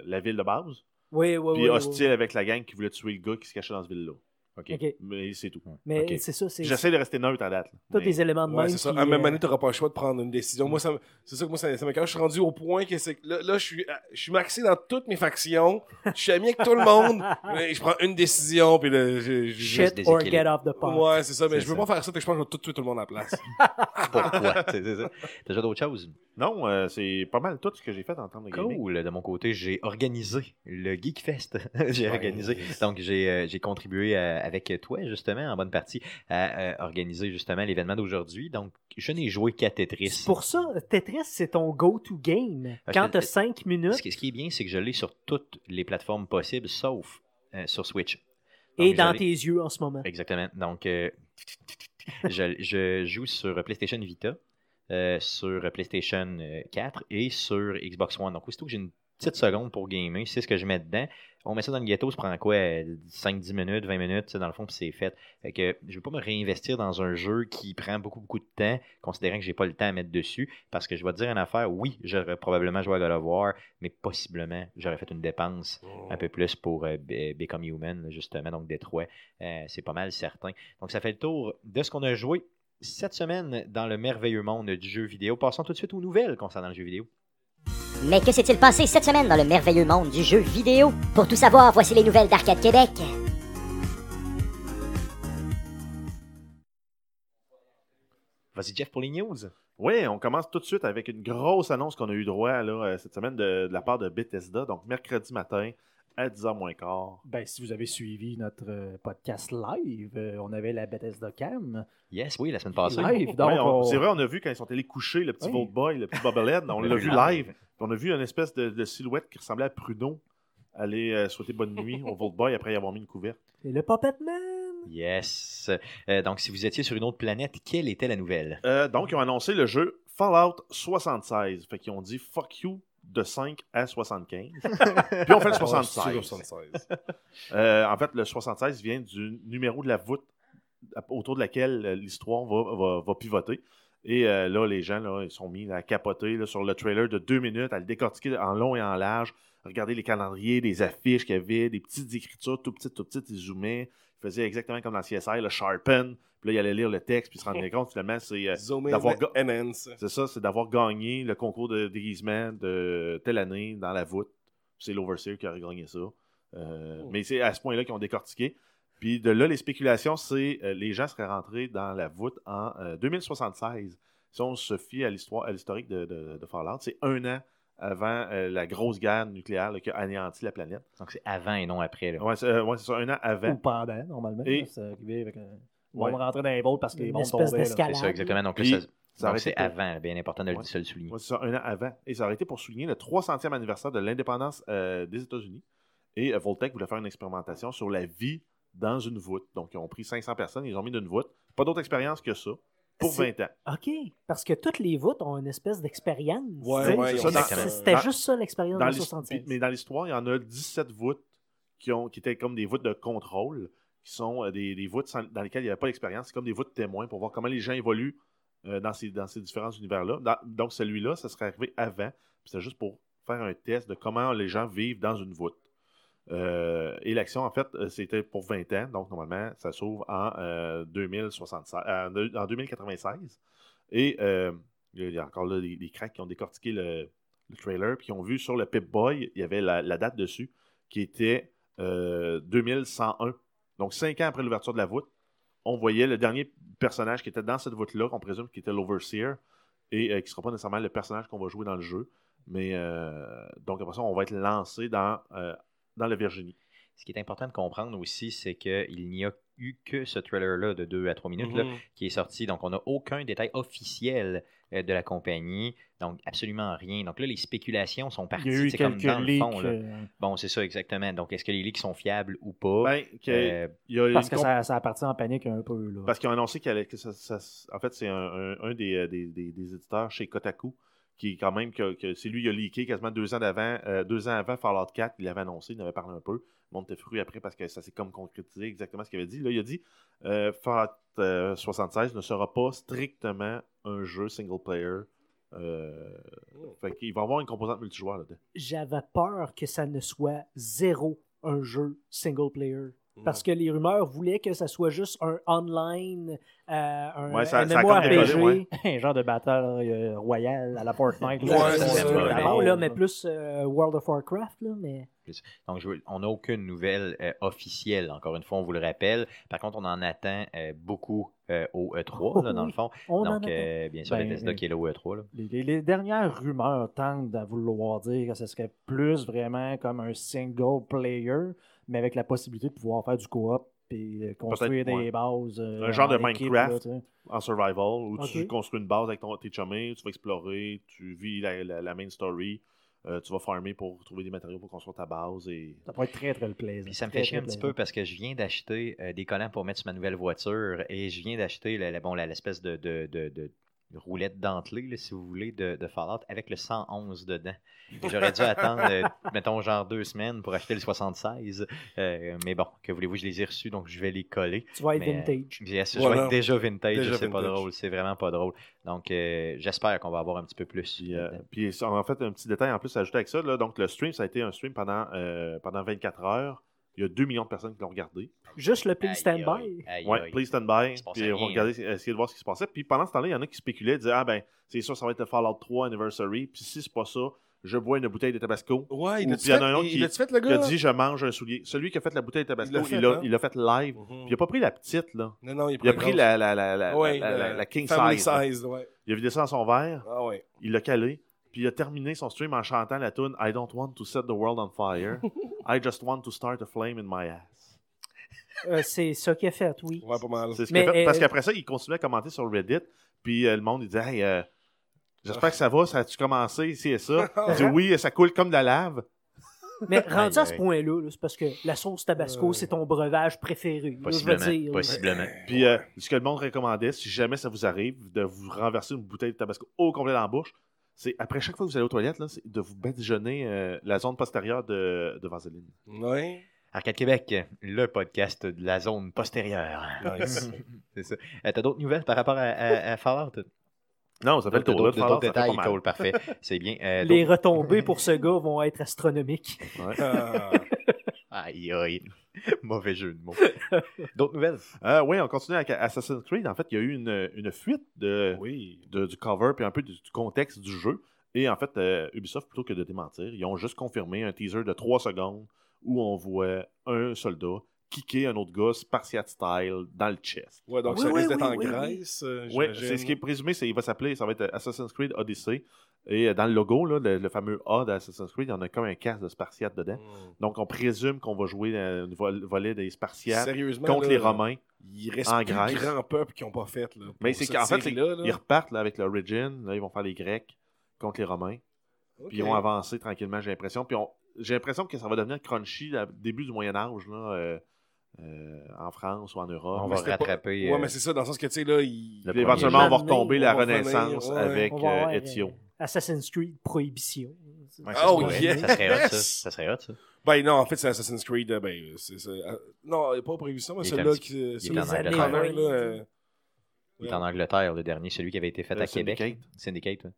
la, ville de base. Oui, oui, Puis oui, hostile avec la gang qui voulait tuer le gars qui se cachait dans cette ville-là. OK. oui. OK. Mais c'est tout. Mais Ok. c'est ça, c'est J'essaie de rester neutre à date. là. tous Mais- les éléments de Ouais, même. c'est ça. qui, À la même euh, année, t'auras pas le choix de prendre une décision. Moi, ça me- c'est ça que moi, ça, ça me quand je suis rendu au point que c'est que là, là, je suis, je suis maxé dans toutes mes factions. Je suis ami avec tout le monde. mais je prends une décision, puis là, je, je- je- Shit or get off the pot. Ouais, c'est ça, mais C'est je veux ça. pas faire ça, fait que je pense que je vais tout tuer tout le monde à la place. Pourquoi? C'est c'est ça. T'as déjà d'autres choses? Non, euh, c'est pas mal tout ce que j'ai fait en termes de gaming. Cool. De mon côté, j'ai organisé le Geek Fest. j'ai Ouais. organisé. Donc, j'ai euh, j'ai contribué à- avec toi, justement, en bonne partie, à euh, organiser justement l'événement d'aujourd'hui. Donc, je n'ai joué qu'à Tetris. Pour ça, Tetris, c'est ton go-to game. Quand tu as 5 minutes Ce qui, est bien, c'est que je l'ai sur toutes les plateformes possibles, sauf euh, sur Switch. et dans tes yeux en ce moment. Exactement. Donc, euh, je, je joue sur PlayStation Vita, euh, sur PlayStation euh, 4 et sur Xbox One. Donc, aussitôt que j'ai une petite seconde pour gamer, c'est ce que je mets dedans. On met ça dans le ghetto, ça prend quoi 5-10 minutes, 20 minutes, dans le fond, puis c'est fait. Fait que je ne veux pas me réinvestir dans un jeu qui prend beaucoup, beaucoup de temps, considérant que j'ai pas le temps à mettre dessus. Parce que je vais te dire une affaire, oui, j'aurais probablement joué à God of War, mais possiblement, j'aurais fait une dépense un peu plus pour euh, Be- Become Human, justement, donc Détroit. Euh, c'est pas mal certain. Donc, ça fait le tour de ce qu'on a joué cette semaine dans le merveilleux monde du jeu vidéo. Passons tout de suite aux nouvelles concernant le jeu vidéo. Mais que s'est-il passé cette semaine dans le merveilleux monde du jeu vidéo? Pour tout savoir, voici les nouvelles d'Arcade Québec. Vas-y, Jeff, pour les news. Oui, on commence tout de suite avec une grosse annonce qu'on a eu droit là, euh, cette semaine de, de la part de Bethesda. Donc, mercredi matin à 10h moins quart. Ben, si vous avez suivi notre euh, podcast live, euh, on avait la Bethesda Cam. Yes, oui, la semaine passée. Live, donc Ouais, on- on- C'est vrai, on a vu quand ils sont allés coucher le petit Oui. Vault Boy, le petit Bobblehead. On l'a vu live. On a vu une espèce de, de silhouette qui ressemblait à Pruneau aller euh, souhaiter bonne nuit au Vault Boy après y avoir mis une couverte. Et le Puppet Man. Yes. Euh, donc, si vous étiez sur une autre planète, quelle était la nouvelle? Euh, donc, ils ont annoncé le jeu Fallout 76. Fait qu'ils ont dit fuck you de 5 à 75. Puis on fait le 76. 76. Euh, en fait, le 76 vient du numéro de la voûte autour de laquelle euh, l'histoire va, va- va pivoter. Et euh, là, les gens là, ils sont mis à capoter là, sur le trailer de deux minutes, à le décortiquer en long et en large, regarder les calendriers, des affiches qu'il y avait, des petites écritures tout petites, tout petites, ils zoomaient. Ils faisaient exactement comme dans CSI, le sharpen. Puis là, il allait lire le texte, puis se rendait compte finalement, c'est euh, D'avoir c'est ça, c'est d'avoir gagné le concours de déguisement de telle année dans la voûte. C'est l'Overseer qui aurait gagné ça. Euh, Oh. Mais c'est à ce point-là qu'ils ont décortiqué. Puis de là, les spéculations, c'est euh, les gens seraient rentrés dans la voûte en euh, 2076. Si on se fie à l'histoire, à l'historique de, de- de Fallout, c'est un an avant euh, la grosse guerre nucléaire là, qui a anéanti la planète. Donc, c'est avant et non après. c'est euh, ouais, c'est ça, un an avant. Ou pendant, normalement. Et- là, C'est arrivé avec un... Ouais. On rentrait dans les votes parce que les Une bombes espèce tombaient. C'est ça, exactement. Donc, là, ça- Ça donc, c'est avant. Bien important de le- Ouais. le souligner. Ouais, c'est ça, un an avant. Et ça aurait été pour souligner le 300e anniversaire de l'indépendance euh, des États-Unis. Et euh, Voltec voulait faire une expérimentation sur la vie dans une voûte. Donc, ils ont pris 500 personnes, ils les ont mis dans une voûte. Pas d'autre expérience que ça, pour C'est- 20 ans. OK. Parce que toutes les voûtes ont une espèce d'expérience. Ouais, ouais. C'était dans- juste ça l'expérience Dans de l'his- 76. mais dans l'histoire, il y en a 17 voûtes qui, ont, qui étaient comme des voûtes de contrôle, qui sont euh, des, des voûtes sans- dans lesquelles il n'y avait pas d'expérience. C'est comme des voûtes témoins pour voir comment les gens évoluent euh, dans, ces, dans ces différents univers-là. Dans- donc, celui-là, ça serait arrivé avant. C'était juste pour faire un test de comment les gens vivent dans une voûte. Euh, et l'action, en fait, euh, c'était pour 20 ans. Donc, normalement, ça s'ouvre en, euh, 2076, de- en 2096. Et il y a encore des, cracks qui ont décortiqué le, le trailer, puis qui ont vu sur le Pip-Boy, il y avait la, la date dessus, qui était euh, 2101. Donc, cinq ans après l'ouverture de la voûte, on voyait le dernier personnage qui était dans cette voûte-là, qu'on présume qui était l'Overseer, et qui ne sera pas nécessairement le personnage qu'on va jouer dans le jeu. Mais donc, après ça, on va être lancé dans, dans la Virginie. Ce qui est important de comprendre aussi, c'est qu'il n'y a eu que ce trailer-là de 2 à 3 minutes là, Mhm. qui est sorti. Donc, on n'a aucun détail officiel euh, de la compagnie. Donc, absolument rien. Donc là, les spéculations sont Il parties. y a eu C'est comme quelques dans le leaks. fond. là. euh, Bon, c'est ça, exactement. Donc, est-ce que les leaks sont fiables ou pas? Ben, que- Euh, il y a parce que comp- ça, ça a parti en panique un peu. Là. Parce qu'ils ont annoncé qu'il allait- que ça, ça- En fait, c'est un, un- un des, des, des- des éditeurs chez Kotaku qui, quand même, que, que c'est lui qui a leaké quasiment deux ans d'avant, euh, deux ans avant Fallout 4, il l'avait annoncé, il en avait parlé un peu. Le monde était fruit après parce que ça s'est comme concrétisé exactement ce qu'il avait dit. Là, il a dit euh, Fallout euh, 76 ne sera pas strictement un jeu single player. Euh, fait qu'il va y avoir une composante multijoueur là-dedans. J'avais peur que ça ne soit zéro un jeu single player. Parce que les rumeurs voulaient que ça soit juste un online, euh, un Ouais, ça- MMORPG. ouais. un genre de bataille euh, royale à la Fortnite. Là. ça. Là, mais plus euh, World of Warcraft, là, mais... Donc, je veux- on n'a aucune nouvelle euh, officielle, encore une fois, on vous le rappelle. Par contre, on en attend euh, beaucoup euh, au E3, là, dans le fond. On Donc, euh, bien sûr, Ben, Bethesda qui est là au E3. là. Les, les- les dernières rumeurs tendent à vouloir dire que ce serait plus vraiment comme un single player, mais avec la possibilité de pouvoir faire du coop puis euh, construire des ouais. bases. euh, Un genre de équipe, Minecraft. là, en survival où tu construis une base avec ton, tes chummies, tu vas explorer, tu vis la, la- la main story, euh, tu vas farmer pour trouver des matériaux pour construire ta base et Ça pourrait être très, très plaisant. Puis ça me Très, fait chier un petit peu parce que je viens d'acheter euh, des collants pour mettre sur ma nouvelle voiture et je viens d'acheter bon, l'espèce de, de, de, de roulette dentelée, là, si vous voulez, de, de Fallout avec le 111 dedans. J'aurais dû attendre, euh, mettons, genre deux semaines pour acheter le 76. Euh, mais bon, que voulez-vous, je les ai reçus, donc je vais les coller. Tu vas être Mais, vintage. Yes, je Voilà. vais être déjà vintage, Déjà c'est pas drôle, c'est vraiment pas drôle. Donc, euh, j'espère qu'on va avoir un petit peu plus. Puis, euh, en fait, un petit détail en plus à ajouter avec ça. là, donc, le stream, ça a été un stream pendant, euh, pendant 24 heures. Il y a 2 millions de personnes qui l'ont regardé. Juste le please stand by. aïe. please stand by. Il Puis, on va regarder, essayer de voir ce qui se passait. Puis, pendant ce temps-là, il y en a qui spéculaient, disaient Ah, ben, c'est sûr, ça va être le Fallout 3 Anniversary. Puis, si c'est pas ça, je bois une bouteille de Tabasco. Ouais, il a-tu puis il y en fait, a un autre il qui- a-tu fait le Qui gars? a dit Je mange un soulier. Celui qui a fait la bouteille de Tabasco, Il l'a il fait, l'a hein? il l'a fait live. Mhm. Puis, il a pas pris la petite, là. Non, non, il a Il a pris pris la, la, la, la, king size. Il a vidé ça dans son verre. Ah ouais. il l'a calé, puis il a terminé son stream en chantant la tune I don't want to set the world on fire. I just want to start a flame in my ass. Euh, c'est ça qu'il a fait, oui. Ouais, pas mal. C'est ce Mais, qu'il a fait. euh, Parce qu'après ça, il continuait à commenter sur Reddit, puis euh, le monde il disait Hey, euh, j'espère que ça va, ça a-tu commencé ici et ça? Il dit Oui, ça coule comme de la lave. Mais rendu à ce point-là, là, c'est parce que la sauce Tabasco, Euh. c'est ton breuvage préféré. là, je veux Possiblement. dire, là. possiblement. Puis euh, ce que le monde recommandait, si jamais ça vous arrive, de vous renverser une bouteille de tabasco au complet dans la bouche, c'est après chaque fois que vous allez aux toilettes, là, c'est de vous badigeonner euh, la zone postérieure de, de vaseline. Ouais. Arcade Québec, le podcast de la zone postérieure. Nice. c'est ça. Euh, T'as d'autres nouvelles par rapport à, à- à Fallout? Non, ça fait le tour. d'autres détails, parfait. C'est bien. Euh, Les retombées pour ce gars vont être astronomiques. Ah. Aïe, aïe. Mauvais jeu de mots. D'autres nouvelles? Euh, oui, on continue avec Assassin's Creed. En fait, il y a eu une, une fuite de, Oui. de- du cover puis un peu du, du contexte du jeu. Et en fait, euh, Ubisoft, plutôt que de démentir, ils ont juste confirmé un teaser de 3 secondes où on voit un soldat kicker un autre gars Spartiate style dans le chest. Ouais, donc Oui, ça oui, risque d'être en. Grèce. euh, Oui, c'est ce qui est présumé, c'est il va s'appeler, ça va être Assassin's Creed Odyssey. Et euh, dans le logo, là, le, le fameux A d'Assassin's Creed, il y en a comme un casque de Spartiate dedans. Hmm. Donc on présume qu'on va jouer vol- volet des Spartiates contre là, les Romains. Il reste en Grèce. grands peuples qui n'ont pas fait. Là, Mais c'est qu'en fait, là. ils repartent là, avec l'Origin. Là, ils vont faire les Grecs contre les Romains. Puis ils vont avancer tranquillement, j'ai l'impression. Puis on- j'ai l'impression que ça va devenir crunchy au début du Moyen-Âge, là, euh, euh, en France ou en Europe. On Mais va pas- rattraper. Ouais, euh, mais c'est ça, dans le sens que, tu sais, là, il... Éventuellement, on va retomber on la Renaissance ouais. avec On va euh, avoir, Ezio. Assassin's Creed Prohibition. ouais, ça, Oh, yes! ça serait hot, ça. Ça serait hot, ça. Ben non, en fait, c'est Assassin's Creed. Ben, c'est... Non, pas Prohibition, mais celui-là qui... il est en Angleterre. Il est en Angleterre, le dernier, celui qui avait été fait à Québec. Syndicate. Syndicate, ouais.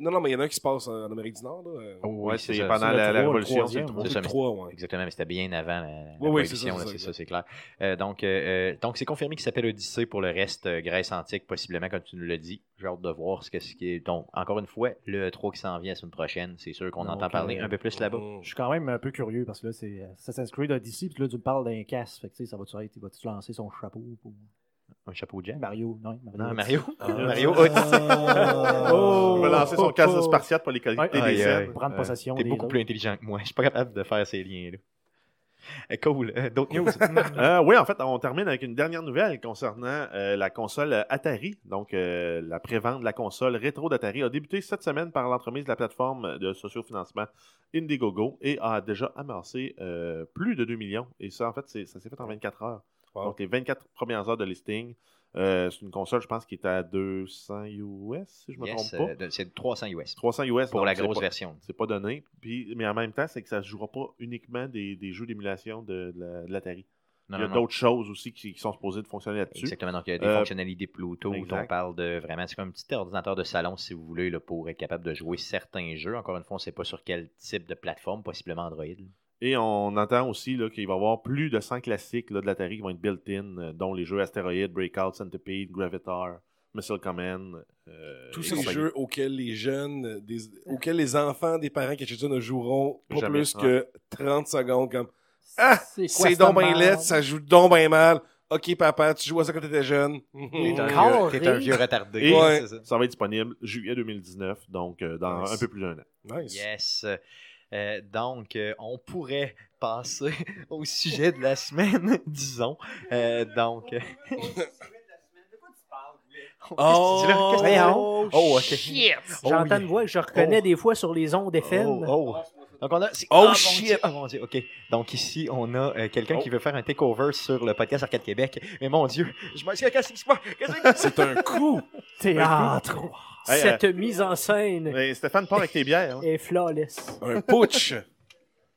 Non, non, mais il y en a un qui se passe en Amérique du Nord, là. euh. Oh, Ouais, oui, c'est pendant la, la le Révolution, c'est le troisième. trois. C'est ça, mais trois, ouais. Exactement, mais c'était bien avant la, la Oui, oui, c'est prohibition, ça, là, c'est ça, c'est clair. Euh, donc, euh, euh, donc c'est confirmé qu'il s'appelle Odyssée pour le reste euh, Grèce antique, possiblement, comme tu nous l'as dit. J'ai hâte de voir ce que ce qui est. Donc, encore une fois, le 3 qui s'en vient la semaine prochaine, c'est sûr qu'on entend parler euh, un peu plus là-bas. Mm. Je suis quand même un peu curieux parce que là, c'est Assassin's Creed Odyssey, puis là, tu me parles d'un casque. Fait que, tu sais, ça va-tu être, il va-tu lancer son chapeau pour Un chapeau de Jack. Mario? Non, Mario. Non, Mario. Ah. Mario Odyssey. Oh! Il va lancer son casque de Spartiate pour les collecter des scènes. Prendre Euh, possession T'es beaucoup autres. plus intelligent que moi. Je suis pas capable de faire ces liens-là. Euh, Cool. Euh, D'autres news? Euh, oui, en fait, on termine avec une dernière nouvelle concernant euh, la console Atari. Donc, euh, la prévente de la console rétro d'Atari a débuté cette semaine par l'entremise de la plateforme de sociofinancement Indiegogo et a déjà amassé euh, plus de 2 millions. Et ça, en fait, c'est- ça s'est fait en 24 heures. Wow. Donc, les 24 premières heures de listing. Euh, c'est une console, je pense, qui est à 200 US, si je ne me Yes, trompe pas. euh, c'est 300 US 300 US. pour la grosse pas- version. c'est pas donné. Puis, mais en même temps, c'est que ça ne jouera pas uniquement des, des jeux d'émulation de, de la- de l'Atari. Il y a d'autres choses aussi qui, qui sont supposées de fonctionner là-dessus. Exactement. Donc, il y a des Euh, fonctionnalités Bluetooth. exact. On parle de vraiment. C'est comme un petit ordinateur de salon, si vous voulez, là, pour être capable de jouer certains jeux. Encore une fois, on ne sait pas sur quel type de plateforme, possiblement Android. Et on entend aussi là, qu'il va y avoir plus de 100 classiques là, de l'Atari qui vont être built-in, euh, dont les jeux Asteroid, Breakout, Centipede, Gravitar, Missile Command. euh, Tous ces compagnie. jeux auxquels les jeunes, euh, des- auxquels les enfants des parents qui achètent ça ne joueront pas Jamais, plus que 30 secondes. Comme Ah, C'est donc bien laid, ça joue donc bien mal. Ok, papa, tu joues à ça quand t'étais jeune. T'es un, vieux- t'es un vieux retardé. Et- Ouais, c'est ça. Ça va être disponible juillet 2019, donc euh, dans Nice. un peu plus d'un an. nice. Yes. Euh, donc, euh, on pourrait passer au sujet de la semaine, disons. Euh, donc. euh, Oh, Qu'est-ce que tu dis là? oh, Oh, ok. shit. Oh, J'entends une voix que je reconnais Oh. des fois sur les ondes FM. Oh, oh. Donc on a. Oh, Ah, mon shit. Ah mon dieu, ok. Donc ici on a euh, quelqu'un qui veut faire un takeover sur le podcast Arcade Québec. Mais mon dieu, je m'en suis qu'est-ce qui se passe? Qu'est-ce qui se passe? C'est un coup. Théâtre. Hey, Cette mise en scène Mais Stéphane part avec tes bières. hein. est flawless. Un putsch.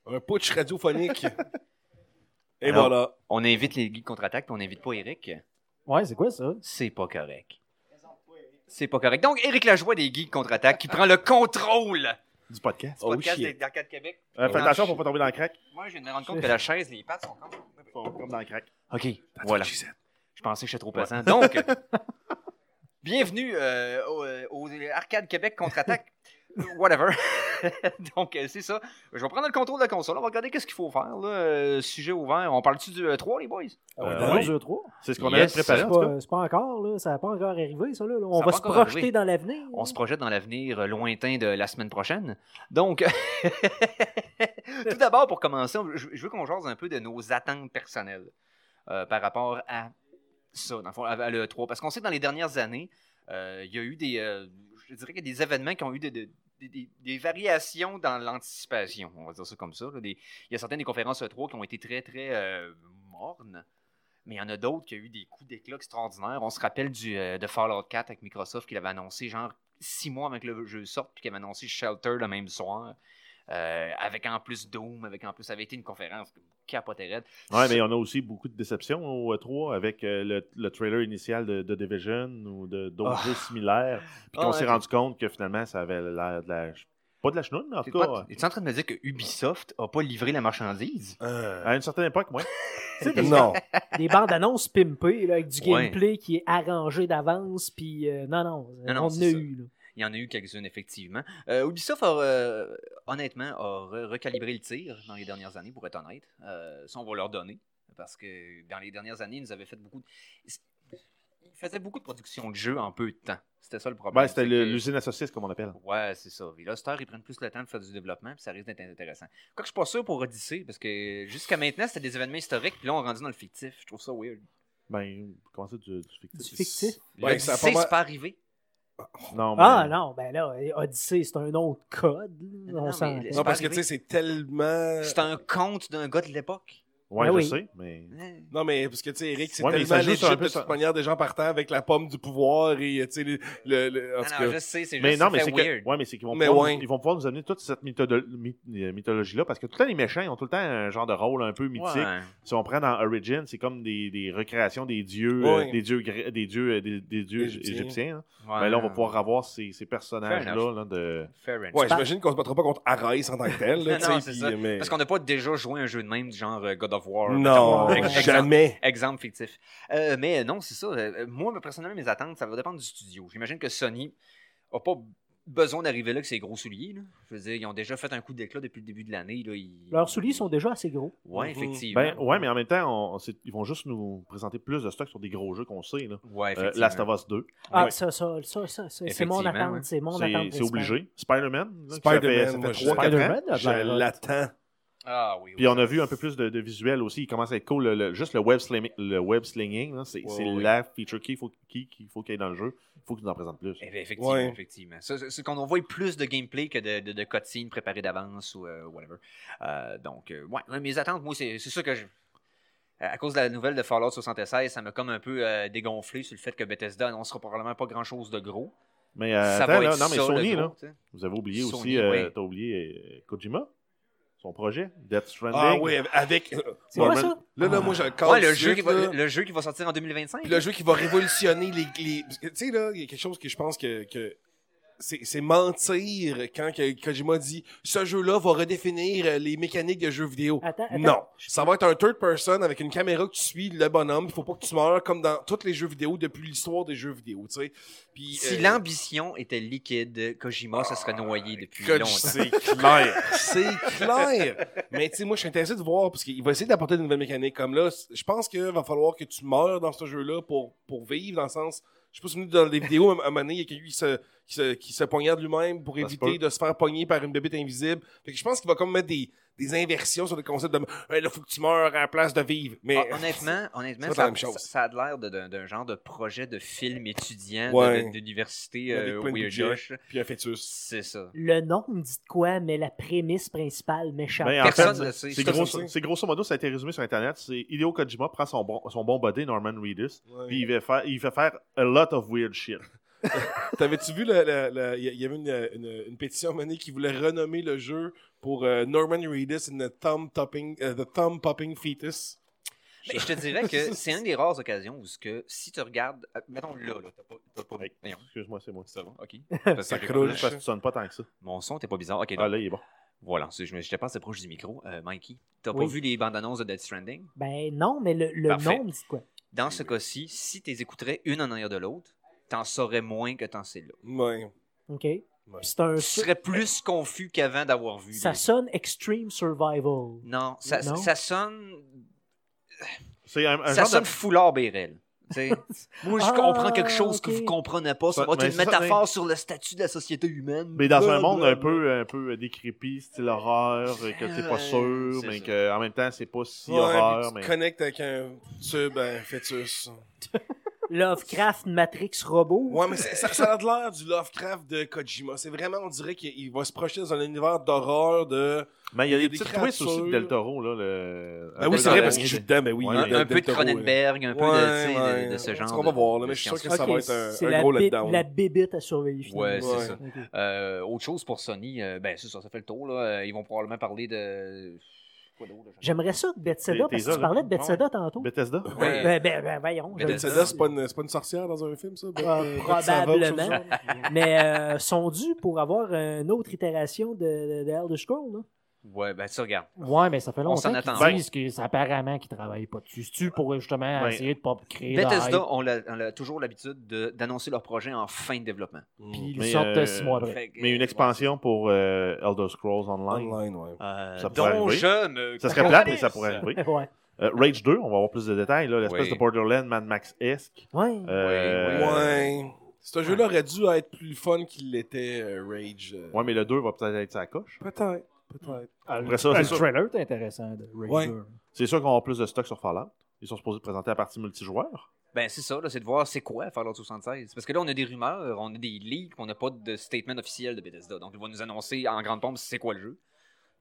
Un putsch radiophonique. Et Alors- voilà. On invite les geeks contre-attaque, puis on n'invite pas Eric. Ouais, c'est quoi ça? C'est pas correct. C'est pas correct. Donc, Eric Lajoie des geeks contre-attaque qui prend le contrôle Du podcast. du podcast shit. d'Arcade Québec. Euh, fais attention pour pas tomber dans le crack. Moi, je viens de me rendre compte que la chaise, les pattes sont comme. Faut- Comme dans le crack. OK, voilà. Je pensais que j'étais trop pesant. Donc, bienvenue euh, au, euh, au Arcade Québec contre-attaque. Whatever. Donc, euh, c'est ça. Je vais prendre le contrôle de la console. On va regarder qu'est-ce qu'il faut faire. Là. Euh, sujet ouvert. On parle-tu du euh, 3, les boys? Euh, oui. deux, trois. C'est ce qu'on Yes. avait préparé C'est en tout cas. pas, pas encore, là. Ça n'a pas encore arrivé, ça, là. On Ça va se projeter arrivé. dans l'avenir. On se projette dans l'avenir lointain de la semaine prochaine. Donc, tout d'abord, pour commencer, je je veux qu'on jase un peu de nos attentes personnelles euh, par rapport à ça, dans le fond, à à le 3. Parce qu'on sait que dans les dernières années, euh, il y a eu des, euh, je dirais qu'il y a des événements qui ont eu des, des- variations dans l'anticipation, on va dire ça comme ça. il y a certaines des conférences E3 qui ont été très, très euh, mornes. Mais il y en a d'autres qui ont eu des coups d'éclat extraordinaires. On se rappelle de Fallout 4 avec Microsoft qui l'avait annoncé genre six mois avant que le jeu sorte, puis qui avait annoncé Shelter le même soir. Euh, avec en plus Doom, avec en plus, ça avait été une conférence capoté raide. Ouais, mais on a aussi beaucoup de déceptions au E3 avec euh, le, le trailer initial de, de Division ou de d'autres Ah. jeux similaires. Puis Ah qu'on ouais. s'est rendu compte que finalement, ça avait l'air de la. Pas de la chenoune, mais en tout cas. pas- Es-tu en train de me dire que Ubisoft a pas livré la marchandise? Euh, À une certaine époque, moi. non. Des bandes annonces pimpées, là, avec du Ouais. gameplay qui est arrangé d'avance. Puis, euh, non, non, on en c'est a ça. eu, là. Il y en a eu quelques-unes, effectivement. Euh, Ubisoft, a, euh, honnêtement, a re- recalibré le tir dans les dernières années, pour être honnête. Euh, ça, on va leur donner. Parce que dans les dernières années, ils nous avaient fait beaucoup de... Ils faisaient beaucoup de production de jeux en peu de temps. C'était ça le problème. Ben, c'était l'usine à saucisses, comme on appelle. Ouais, c'est ça. Et là, ils prennent plus le temps de faire du développement, puis ça risque d'être intéressant. Quoi que je suis pas sûr pour Odyssey, parce que jusqu'à maintenant, c'était des événements historiques, puis là, on est rendu dans le fictif. Je trouve ça weird. Ben, comment ça, du, du fictif? Du fictif? Ouais, pas mal- c'est pas arrivé. Non, mais. Ah, non, ben là, Odyssey, c'est un autre code. là, Non, on mais Non, parce que, tu sais, c'est tellement... C'est un conte d'un gars de l'époque. Ouais, Ben je oui. sais, mais. Non, mais parce que, tu sais, Eric, c'est Ouais, tellement un de toute ça. manière des gens partant avec la pomme du pouvoir et, tu sais, le, le, le- en Non, tout non, cas... je sais, c'est juste Mais non, mais c'est weird. que. Ouais, mais c'est qu'ils vont, Mais pouvoir ouais. ils vont pouvoir nous amener toute cette euh, mythologie-là parce que tout le temps, les méchants ils ont tout le temps un genre de rôle un peu mythique. Ouais. Si on prend dans Origin, c'est comme des, des recréations des dieux, Ouais. euh, des dieux, des dieux, euh, des, des dieux Égyptiens. égyptiens. hein. Ouais. Mais là, on va pouvoir avoir ces, personnages-là. là, de... Fair. Ouais, j'imagine qu'on se battra pas contre Arès en tant que tel, tu Non, sais. Parce qu'on n'a pas déjà joué un jeu de même du genre euh, God of War. Non, Exemple- jamais. Exemple fictif. Euh, mais euh, non, c'est ça. Euh, moi, personnellement, mes attentes, ça va dépendre du studio. J'imagine que Sony n'a pas besoin d'arriver là avec ses gros souliers. là. Je veux dire, ils ont déjà fait un coup d'éclat depuis le début de l'année. Ils... Leurs souliers sont déjà assez gros. Ouais, Mhm. effectivement. Ben, ouais, mais en même temps, on- c'est- ils vont juste nous présenter plus de stock sur des gros jeux qu'on sait. Là. Ouais, Euh, effectivement. Last of Us 2, Ah, Ouais. ça, ça, ça, ça, ça, c'est mon attente. ouais. C'est mon c'est attente. c'est principale. obligé. Spider-Man, Spider-Man, fait, ça moi, fait je- 3-4 ans. Spider-Man, Je l'attends. Ah oui. Puis oui, on a vu un peu plus de, de visuel aussi. Il commence à être cool. Le, le- juste le web, slim- le web slinging, c'est Ouais, c'est ouais. la feature qu'il faut qu'il qu'il faut qu'il y ait dans le jeu. Il faut qu'ils nous en présentent plus. Eh bien, effectivement, Ouais. effectivement. C'est qu'on en voit plus de gameplay que de, de, de cutscenes préparées d'avance ou euh, whatever. Euh, donc, euh, ouais, mes attentes, moi, c'est c'est ça que je. À cause de la nouvelle de Fallout 76, ça m'a comme un peu euh, dégonflé sur le fait que Bethesda annoncera probablement pas grand chose de gros. Mais, euh, ça attends, va là, être non, mais ça, Sony, là, gros, vous avez oublié Sony, aussi, euh, oui. t'as oublié euh, Kojima, son projet, Death Stranding. Ah oui, avec... C'est quoi Là, ça? là, moi, je le casse Ouais, le jeu, qui va, là. le jeu qui va sortir en 2025. Puis le jeu qui va révolutionner les... les... Tu sais, là, il y a quelque chose que je pense que... que c'est mentir quand que Kojima dit « Ce jeu-là va redéfinir les mécaniques de jeux vidéo. Attends, attends. Non, ça va être un third person avec une caméra que tu suis le bonhomme. Il faut pas que tu meurs comme dans tous les jeux vidéo depuis l'histoire des jeux vidéo, tu sais. Puis Si euh, l'ambition était liquide, Kojima se serait noyé depuis Koji- longtemps. C'est clair. c'est clair. Mais tu sais, moi, je suis intéressé de voir parce qu'il va essayer d'apporter de nouvelles mécaniques. Comme là, je pense qu'il va falloir que tu meurs dans ce jeu-là pour, pour vivre, dans le sens. Je sais pas si vous dans des vidéos, à un moment donné, il y a quelqu'un qui se, qui se, qui se poignarde lui-même pour éviter de se faire pogner par une bébête invisible. Fait que je pense qu'il va comme mettre des, des inversions sur le concept de hey, là, faut que tu meurs à la place de vivre. Mais Ah, honnêtement, honnêtement ça, a l'air de- d'un d'un genre de projet de film étudiant Ouais. d'université euh, Weird. Josh. puis un fœtus. C'est ça. Le nom me dit de quoi, mais la prémisse principale m'échappe. Ben, en Personne fait, ne le sait. C'est Personne grosso, ne sait. c'est grosso modo, ça a été résumé sur Internet. C'est Hideo Kojima prend son bon, son bon body, Norman Reedus, Ouais. puis il fait, faire, il fait faire a lot of weird shit. T'avais-tu vu, il y- avait une, une, une pétition donné qui voulait renommer le jeu pour euh, Norman Reedus and the Thumb Topping, euh, the Thumb Popping Fetus? Mais je te dirais que c'est une des rares occasions où ce que si tu regardes. euh, Mettons là, là. T'as pas. pas- Hey, Excuse-moi, c'est moi. ça va, ok. Parce Ça croule. Parce que tu sonnes pas tant que ça. Mon son était pas bizarre. Ok, Ah là, il est bon. voilà. Je pas assez proche du micro. Euh, Mikey, t'as Oui. pas vu les bandes annonces de Death Stranding? Ben non, mais le, le nom me dit quoi. Dans ce cas-ci, si tu les écouterais une en arrière de l'autre, t'en saurais moins que t'en sais là. Ouais. OK? Un. Tu serais plus confus qu'avant d'avoir vu. Ça les- sonne Extreme Survival. Non, ça, Non? ça sonne. C'est un, un ça genre sonne de... foulard sais, Moi, je Ah, comprends quelque chose que vous comprenez pas. Ça va être mais une métaphore sur le statut de la société humaine. Mais dans un monde blah, un peu, un peu décrépit, style horreur, euh, que t'es pas Ouais, sûr, mais qu'en même temps, c'est pas si Ouais, horreur. tu Mais... te connectes avec un tube, un fœtus. Lovecraft Matrix Robot. Ouais, mais ça, ça a l'air du Lovecraft de Kojima. C'est vraiment, on dirait qu'il va se projeter dans un univers d'horreur de. Mais il y a Il y a des des petites twists aussi de. Del Toro. Là, le... Ah oui, c'est vrai, parce qu'il joue dedans, ben oui. Ouais, un, peu de Cronenberg, un peu Ouais, de, de- ouais. de, ce genre. On va de- voir, là, de mais je suis sûr que ça va être un- c'est un la, gros letdown. la bébite à surveiller. Ouais, finalement. c'est ça. Euh, autre chose pour Sony, euh, ben c'est ça, ça fait le tour. Là. Euh, Ils vont probablement parler de. J'aimerais ça que Bethesda, parce que tu parlais de. Bethesda tantôt. Bethesda? Ouais. Ben, ben, ben, voyons. Bethesda. C'est pas, une- c'est pas une sorcière dans un film, ça? Beth- Ah, probablement. ça? Mais euh, sont dus pour avoir une autre itération de, de, de Elder Scrolls. Là. Ouais, ben ça, regarde. Ouais, mais ça fait On longtemps qu'ils disent que c'est apparemment qu'ils travaillent pas dessus. C'est-tu pour justement Ben, essayer de pas créer Bethesda ont la- toujours l'habitude de- d'annoncer leur projet en fin de développement. puis ils Mais, sortent euh, six mois après. Fait Mais une euh, expansion pour euh, Elder Scrolls Online. Online, ouais. euh, Ça pourrait dont arriver. je me Ça serait plate, mais ça pourrait arriver. ouais. Euh, Rage 2, on va avoir plus de détails. là, L'espèce Oui. de Borderland Mad Max-esque. Ouais. Euh, Oui, Ouais. Ce jeu-là aurait dû être plus fun qu'il l'était, euh, Rage. euh. Ouais, mais le 2 va peut-être être sa coche. Peut-être, peut-être. Après ça, c'est le sûr, trailer est intéressant de Rage Ouais. 2. c'est sûr qu'on va avoir plus de stock sur Fallout. Ils sont supposés présenter la partie multijoueur. Ben, c'est ça, là, c'est de voir c'est quoi Fallout 76. Parce que là, on a des rumeurs, on a des leaks, on n'a pas de statement officiel de Bethesda. Donc, ils vont nous annoncer en grande pompe c'est quoi le jeu.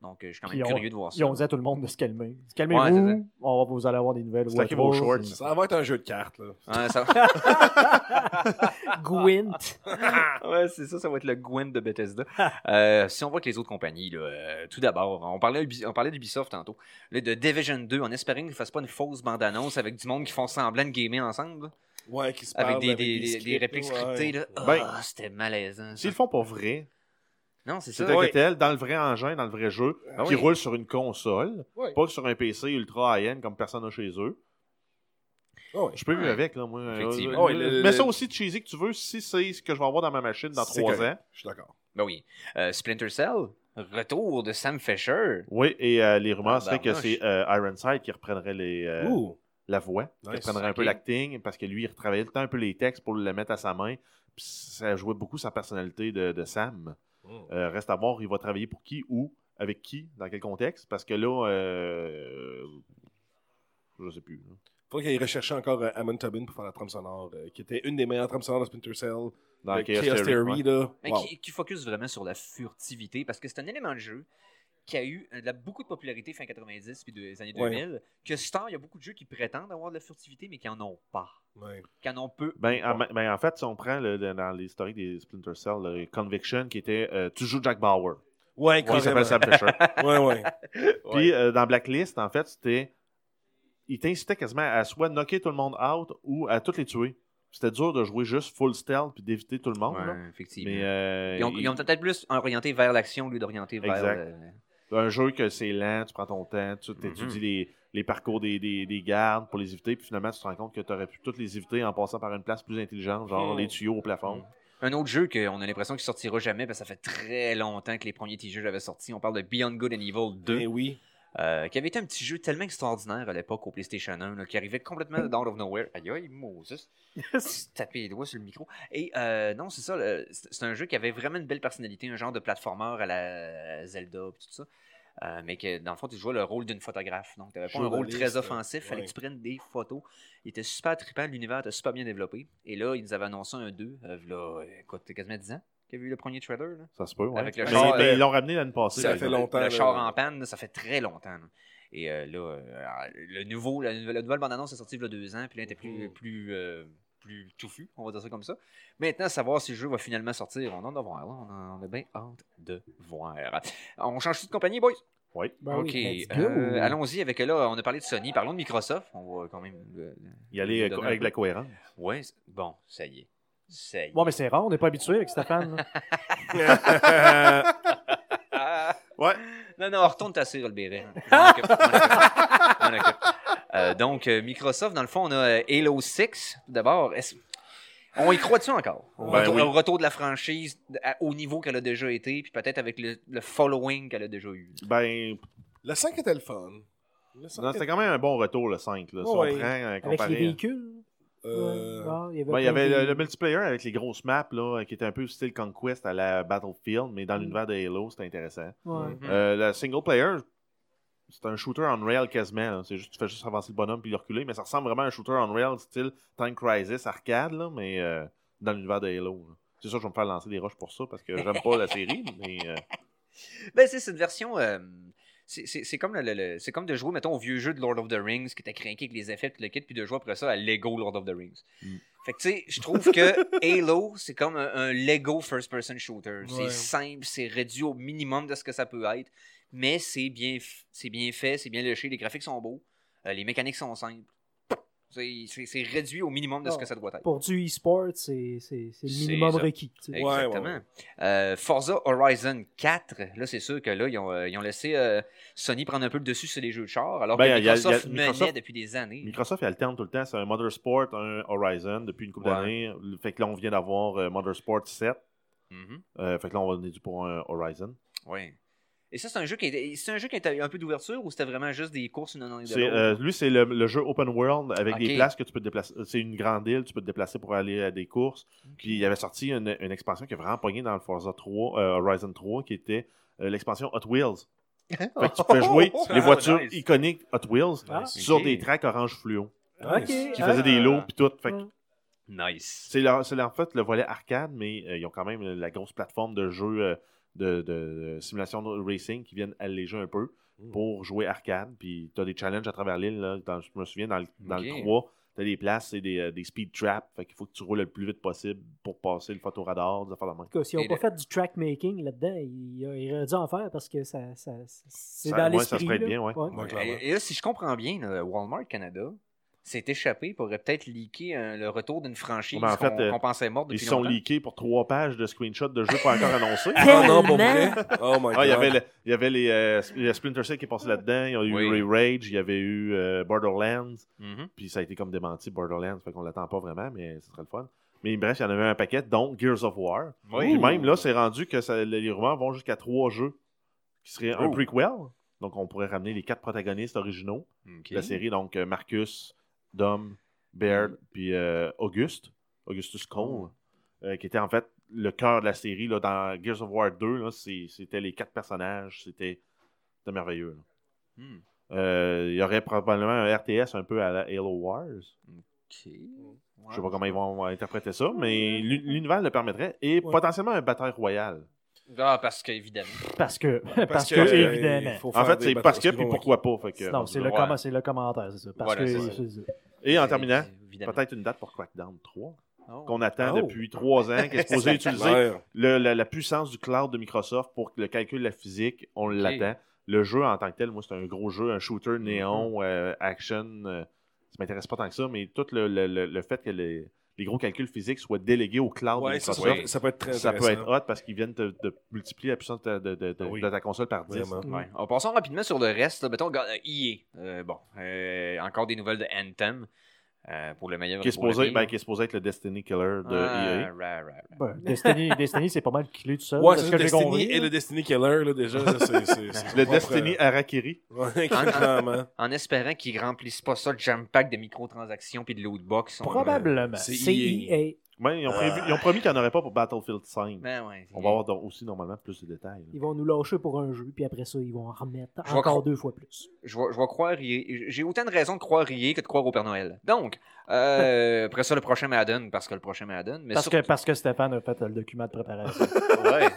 Donc, euh, je suis quand même Puis on- curieux de voir ça. Ils ont dit à tout le monde de se calmer. Ouais, c'est Calmez-vous, on va vous allez avoir des nouvelles. Stackez vos shorts. Ça va être un jeu de cartes, là. Ouais, ça... Gwent. ouais, c'est ça, ça va être le Gwent de Bethesda. Euh, si on voit que les autres compagnies, là, euh, tout d'abord, on parlait, Ubi- on parlait d'Ubisoft tantôt, là, de Division 2, en espérant qu'ils ne fassent pas une fausse bande-annonce avec du monde qui font semblant de gamer ensemble, là, Ouais, qui se avec parle des, des, des- scripts, des répliques ouais. scriptées. Là. Ben, Ah, c'était malaisant. ça. S'ils le font pour vrai, Non, c'est c'est ça. un tel dans le vrai engin, dans le vrai jeu, Ah qui oui. roule sur une console, pas sur un PC ultra high-end comme personne n'a chez eux. Ah ouais. Je peux vivre Ouais. avec, là, moi. Effectivement. Euh, Ah ouais, le- Mets le- ça aussi cheesy que tu veux, si c'est ce que je vais avoir dans ma machine dans C'est trois ans. Je suis d'accord. Ben oui. Euh, Splinter Cell, retour de Sam Fisher. Oui, et euh, les rumeurs Ah, seraient que c'est euh, Ironside qui reprendrait les, euh, Ouh. la voix, qui reprendrait un peu l'acting, parce que lui, il retravaillait tout le temps un peu les textes pour le mettre à sa main. Puis ça jouait beaucoup sa personnalité de, de Sam. Mm. Euh, reste à voir, il va travailler pour qui, où, avec qui, dans quel contexte, parce que là, euh, je sais plus. là. Faudrait qu'il recherchait encore euh, Amon Tobin pour faire la trame sonore, euh, qui était une des meilleures trames sonores de Splinter Cell. Dans Euh, Chaos Chaos Theory, Theory, ouais. là. Mais Wow. qui, qui focus vraiment sur la furtivité, parce que c'est un élément de jeu qui a eu euh, beaucoup de popularité fin 90 puis des années Ouais. 2000, que Star, il y a beaucoup de jeux qui prétendent avoir de la furtivité, mais qui en ont pas. Ouais. Qui en ont peu. Ben, en, ben, en fait, si on prend le- le- dans l'historique des Splinter Cell, le Conviction, qui était euh, Tu joues Jack Bauer, Ouais, qui s'appelle carrément. Sam Fisher. Ouais, ouais. Puis euh, dans Blacklist, en fait, c'était. Il t'incitait quasiment à soit knocker tout le monde out ou à tous les tuer. C'était dur de jouer juste full stealth puis d'éviter tout le monde. là. Ouais, effectivement. Mais euh, ils ont, il- ils ont peut-être plus orienté vers l'action au lieu d'orienter vers. Exact. euh, un jeu que c'est lent, tu prends ton temps, tu étudies les, les parcours des, des, des gardes pour les éviter, puis finalement tu te rends compte que tu aurais pu toutes les éviter en passant par une place plus intelligente, genre Mm. les tuyaux au plafond. Un autre jeu qu'on a l'impression qu'il sortira jamais, parce que ça fait très longtemps que les premiers petits jeux avaient sorti. On parle de Beyond Good and Evil 2. Eh oui. Euh, qui avait été un petit jeu tellement extraordinaire à l'époque au PlayStation 1, là, qui arrivait complètement out of nowhere. Aïe aïe, Moses. Taper les doigts sur le micro. Et euh, non, c'est ça, c'est un jeu qui avait vraiment une belle personnalité, un genre de platformer à la Zelda, pis tout ça. Euh, mais que dans le fond, tu jouais le rôle d'une photographe. Donc, tu n'avais pas un rôle très offensif. Il fallait ouais. que tu prennes des photos. Il était super trippant. L'univers était super bien développé. Et là, ils nous avaient annoncé un 2. Euh, là, écoute, c'est quasiment 10 ans qu'il y a eu le premier trailer. Là. Ça se peut, ouais. Avec le mais, char, mais euh, ils l'ont ramené l'année passée. ça fait longtemps. le là. char en panne, ça fait très longtemps. là. Et euh, là, euh, le nouveau, la, nouvelle- la nouvelle bande-annonce est sortie il y a deux ans, puis là, elle était plus, plus, euh, plus touffu, on va dire ça comme ça. Maintenant, savoir si le jeu va finalement sortir, on en a voir, là. On, a, on a bien hâte de voir. On change de compagnie, boys? Oui. Ben ok, oui, euh, allons-y avec là, on a parlé de Sony, parlons de Microsoft. On va quand même. euh, Y aller euh, avec peu. la cohérence. Ouais, c'est- bon, ça y est. Ça y est. Bon, mais c'est rare, on n'est pas habitué avec Stéphane. Ouais. Non, non, retourne ta cire, le béret. Je m'en occupe, Euh, donc, euh, Microsoft, dans le fond, on a euh, Halo 6. tout D'abord, est-ce- on y croit-tu encore? Au, Ben retour, oui. au retour de la franchise à- au niveau qu'elle a déjà été, puis peut-être avec le, le following qu'elle a déjà eu. Ben, Le 5 était le fun. Le 5 non, était- c'était quand même un bon retour, le 5. Là, si on prend, euh, Avec comparé les véhicules. Euh, il y avait Ben, il y plein avait de- le, le multiplayer avec les grosses maps, là, qui était un peu style Conquest à la Battlefield, mais dans Mm. l'univers de Halo, c'était intéressant. Ouais. Euh, le single player, c'est un shooter on rail quasiment. là. C'est juste, tu fais juste avancer le bonhomme puis le reculer, mais ça ressemble vraiment à un shooter on rail style Time Crisis arcade, là, mais euh, dans l'univers de Halo. là. C'est sûr que je vais me faire lancer des roches pour ça parce que j'aime pas la série, mais euh, Ben, c'est cette version. euh, c'est- c'est c'est comme, le- le- le- c'est comme de jouer, mettons, au vieux jeu de Lord of the Rings qui était craqué avec les effets puis le kit, puis de jouer après ça à Lego Lord of the Rings. Mm. Fait que, tu sais, je trouve que Halo, c'est comme un, un Lego first-person shooter. C'est simple, c'est réduit au minimum de ce que ça peut être, mais c'est bien, c'est bien fait, c'est bien léché, les graphiques sont beaux, euh, les mécaniques sont simples. C'est- réduit au minimum de ce que ça doit être. Pour du e-sport, c'est c'est- c'est le minimum requis. tu sais. Ouais, Exactement. Euh, Forza Horizon 4, là, c'est sûr que là, ils ont, euh, ils ont laissé euh, Sony prendre un peu le dessus sur les jeux de char, alors Ben, que il y a- il y a- Microsoft, il y a- Microsoft- menait depuis des années. Microsoft il alterne tout le temps. C'est un Motorsport, un Horizon depuis une couple Ouais. d'années. Fait que là, on vient d'avoir euh, Motorsport 7. Mhm. Euh, fait que là, on est dû pour un Horizon. Oui. Et ça, c'est un jeu qui était, c'est un jeu qui était un peu d'ouverture ou c'était vraiment juste des courses une arrière de euh, lui, c'est le, le jeu open world avec des places que tu peux te déplacer. C'est une grande île, tu peux te déplacer pour aller à des courses. Puis il avait sorti une, une expansion qui a vraiment pogné dans le Forza 3, euh, Horizon 3, qui était euh, l'expansion Hot Wheels. Fait que tu pouvais jouer les Ah, voitures nice. iconiques Hot Wheels Ah. sur des tracks orange fluo. Ok. Nice. Qui Ah. faisaient des lots puis tout. Fait que. Nice. c'est, en fait le volet arcade, mais euh, ils ont quand même la grosse plateforme de euh, de, de- de simulation de racing qui viennent alléger un peu pour jouer arcade. Puis tu as des challenges à travers l'île. je me souviens, dans le, dans le Ok. 3, tu as des places, c'est des, euh, des speed traps. Fait qu'il faut que tu roules le plus vite possible pour passer le photoradar, des affaires de même. En tout cas, s'ils n'ont Et pas le- fait du track making là-dedans, ils, ils auraient dû en faire parce que ça, ça- c'est Ça- dans ouais, ça se l'esprit. prête là. bien, ouais. Ouais, clairement. Et, et là, si je comprends bien, là, Walmart Canada s'est échappé pour peut-être leaker euh, le retour d'une franchise Ouais, qu'on euh, qu'on pensait morte Ils depuis se sont longtemps. leakés pour trois pages de screenshots de jeux pas encore annoncés. Ah non, pour vrai? Oh my god. Ah, il y avait, le- il y avait les, euh, Splinter Cell qui est passé là-dedans. Il y a eu Oui. Rage, il y avait eu euh, Borderlands. Mhm. Puis ça a été comme démenti Borderlands, fait qu'on l'attend pas vraiment, mais ce serait le fun. Mais bref, il y en avait un paquet, dont Gears of War. Oui. Puis même là, c'est rendu que ça- les rumeurs vont jusqu'à trois jeux qui seraient un Oh. prequel. Donc on pourrait ramener les quatre protagonistes originaux de la série, donc Marcus, Dom, Baird, puis euh, Auguste, Augustus Cole, euh, qui était en fait le cœur de la série. Là, dans Gears of War 2, là, c'est- c'était les quatre personnages, c'était c'était merveilleux. Hmm. Euh, Il y aurait probablement un RTS un peu à la Halo Wars. Ok. Je sais pas comment ils vont interpréter ça, mais l'u- l'univers le permettrait. Et potentiellement un bataille royale. Ah, parce qu'évidemment. Parce que, parce, Parce que, que, euh, évidemment. En fait, c'est parce que, qu'ils puis pourquoi pas. Fait que, Non, c'est le, Ouais. comment- c'est le commentaire, c'est ça. Parce Voilà, que, ça. Et en terminant, Évidemment. peut-être une date pour Crackdown 3, Oh. qu'on attend Oh. depuis trois ans, qui est supposé utiliser Ouais. le- la, la puissance du cloud de Microsoft pour que le calcul de la physique, on l'attend. Le jeu en tant que tel, moi, c'est un gros jeu, un shooter néon, euh, action. euh, ça m'intéresse pas tant que ça, mais tout le, le- le- le fait que les, les gros calculs physiques soient délégués au cloud Ouais, de ça, Microsoft, ça, ça peut être très ça peut être hot parce qu'ils viennent de, de multiplier la puissance de, de- de- de- oui. de ta console par 10. Vraiment. Ouais. En passant rapidement sur le reste, là, mettons, regarde, euh, EA. Euh, bon, euh, encore des nouvelles de Anthem. Euh, pour le meilleur Qui est, le supposé, ben, qui est supposé être le Destiny Killer de Ah, EA. right, right, right. Ben, Destiny, Destiny c'est pas mal killé tout seul. Ouais, de c'est Destiny compris. et le Destiny Killer, là, déjà, là, c'est... c'est- c'est Le Destiny propre- Harakiri. Ouais, clairement. En espérant qu'ils remplissent pas ça de jam pack de microtransactions puis de lootbox. Probablement. C'est C'est EA. Ben, ils, ont prévu- ils ont promis qu'il n'y en aurait pas pour Battlefield 5. Ben ouais. On va avoir donc aussi normalement plus de détails. là. Ils vont nous lâcher pour un jeu, puis après ça, ils vont en remettre Je encore deux fois plus. Je vais, je vais croire y- J'ai autant de raisons de croire y que de croire au Père Noël. Donc, euh, après ça, le prochain Madden, parce que le prochain Madden. Mais Parce, surtout- que, parce que Stéphane a fait le document de préparation. Ouais.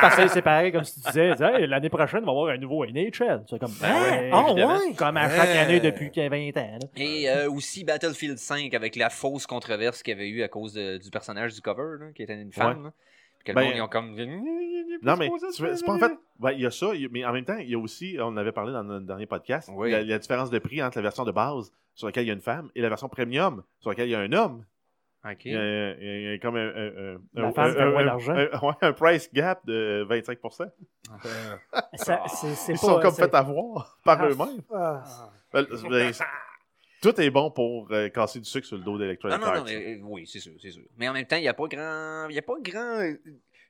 parce que c'est pareil, comme si tu disais, Hey, l'année prochaine, on va avoir un nouveau NHL. C'est comme, Ben ouais, évidemment. ouais? comme à chaque Ouais. année depuis 20 ans. là. Et euh, aussi Battlefield 5 avec la fausse controverse qu'il y avait eu à cause de- du personnage du cover, là, qui était une femme. Puis que le Ben, monde, ils ont comme. Non, mais c'est pas en fait. ben, il y a ça, mais en même temps, il y a aussi, on en avait parlé dans notre dernier podcast, Oui. la, la différence de prix entre la version de base sur laquelle il y a une femme et la version premium sur laquelle il y a un homme. Ok. Il, y a, il y a- comme un, un- un- La un- femme fait un- moins un- d'argent. un- ouais, un price gap de 25%. Euh, Ça- Ils pas- sont comme fait avoir par Ah, eux-mêmes. ah, Ben, tout est bon pour euh, casser du sucre sur le dos d'Electronic Non, non, non, Arts. mais, euh, oui, c'est sûr, c'est sûr. Mais en même temps, il n'y a pas grand. Il y a pas grand. euh,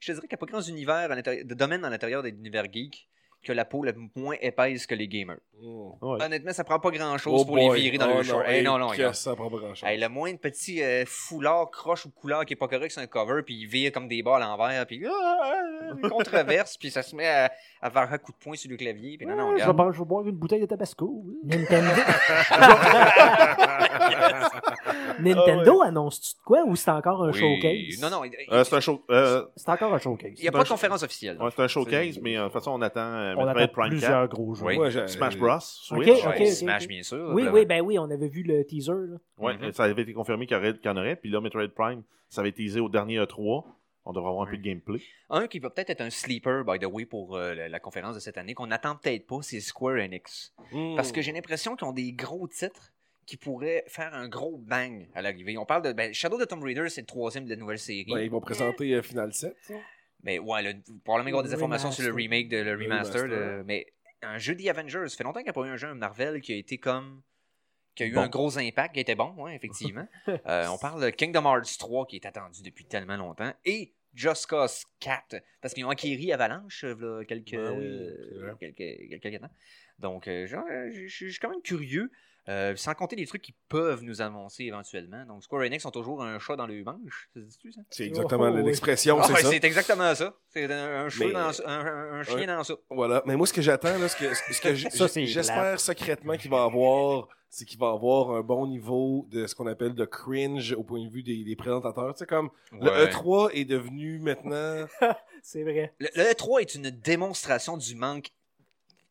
Je te dirais qu'il n'y a pas grand univers à de domaine à l'intérieur des univers geeks que la peau la moins épaisse que les gamers. Ouais. Honnêtement, ça prend pas grand chose Oh pour boy. les virer dans Oh le show. non, Hey, non, non, ça prend pas grand chose. Hey, le moins de petit euh, foulard, croche ou couleur qui est pas correct sur un cover, puis il vire comme des bas à l'envers, puis ah, ah, une controverse, puis ça se met à, à faire un coup de poing sur le clavier, puis non, non, je, vais regarde. boire, je vais boire une bouteille de Tabasco. Nintendo, Ah Nintendo annonce-tu de quoi ou c'est encore un Oui. showcase? Non, non, il Euh, c'est un show. euh, C'est encore un showcase. n'y a pas de conférence officielle. ouais, c'est un showcase, mais euh, de toute façon, on attend euh, On Metroid attend Prime plusieurs 4, gros jeux. Oui. Smash Bros. Switch. Ok, Ouais, ok, ok, Smash, bien sûr. Oui, oui, ben oui, on avait vu le teaser. Ouais, Mhm. ça avait été confirmé qu'il y, aurait- qu'il y en aurait. Puis là, Metroid Prime, ça avait été teasé au dernier E3. On devrait avoir un Ouais. peu de gameplay. Un qui va peut-être être un sleeper, by the way, pour euh, la, la conférence de cette année, qu'on n'attend peut-être pas, c'est Square Enix. Mm. Parce que j'ai l'impression qu'ils ont des gros titres qui pourraient faire un gros bang à l'arrivée. On parle de ben, Shadow of the Tomb Raider, c'est le troisième de la nouvelle série. Ouais, ils vont présenter euh, Final 7. ça. Mais ouais, le, probablement avoir des informations sur le remake, de, le Le remaster. de- mais un jeu des Avengers, ça fait longtemps qu'il n'y a pas eu un jeu Marvel qui a été comme. qui a eu Bon. un gros impact, qui était bon, ouais, effectivement. Euh, on parle de Kingdom Hearts 3 qui est attendu depuis tellement longtemps. Et Just Cause 4, parce qu'ils ont acquis Avalanche euh, quelques, Ben oui, quelques, quelques temps. Donc, je suis quand même curieux. Euh, sans compter les trucs qu'ils peuvent nous annoncer éventuellement. Donc, Square Enix ont toujours un chat dans le manche. Ça se dit-tu, ça? C'est exactement Oh, l'expression, Ah, c'est ouais, ça. c'est exactement ça. C'est un, un, Mais- dans, un, un- chien Ouais. dans ça. Voilà. Mais moi, ce que j'attends, là, ce que, ce j'espère secrètement qu'il va avoir, c'est qu'il va avoir un bon niveau de ce qu'on appelle de cringe au point de vue des, des présentateurs. Tu sais, comme le Ouais. E3 est devenu maintenant. C'est vrai. Le, le E3 est une démonstration du manque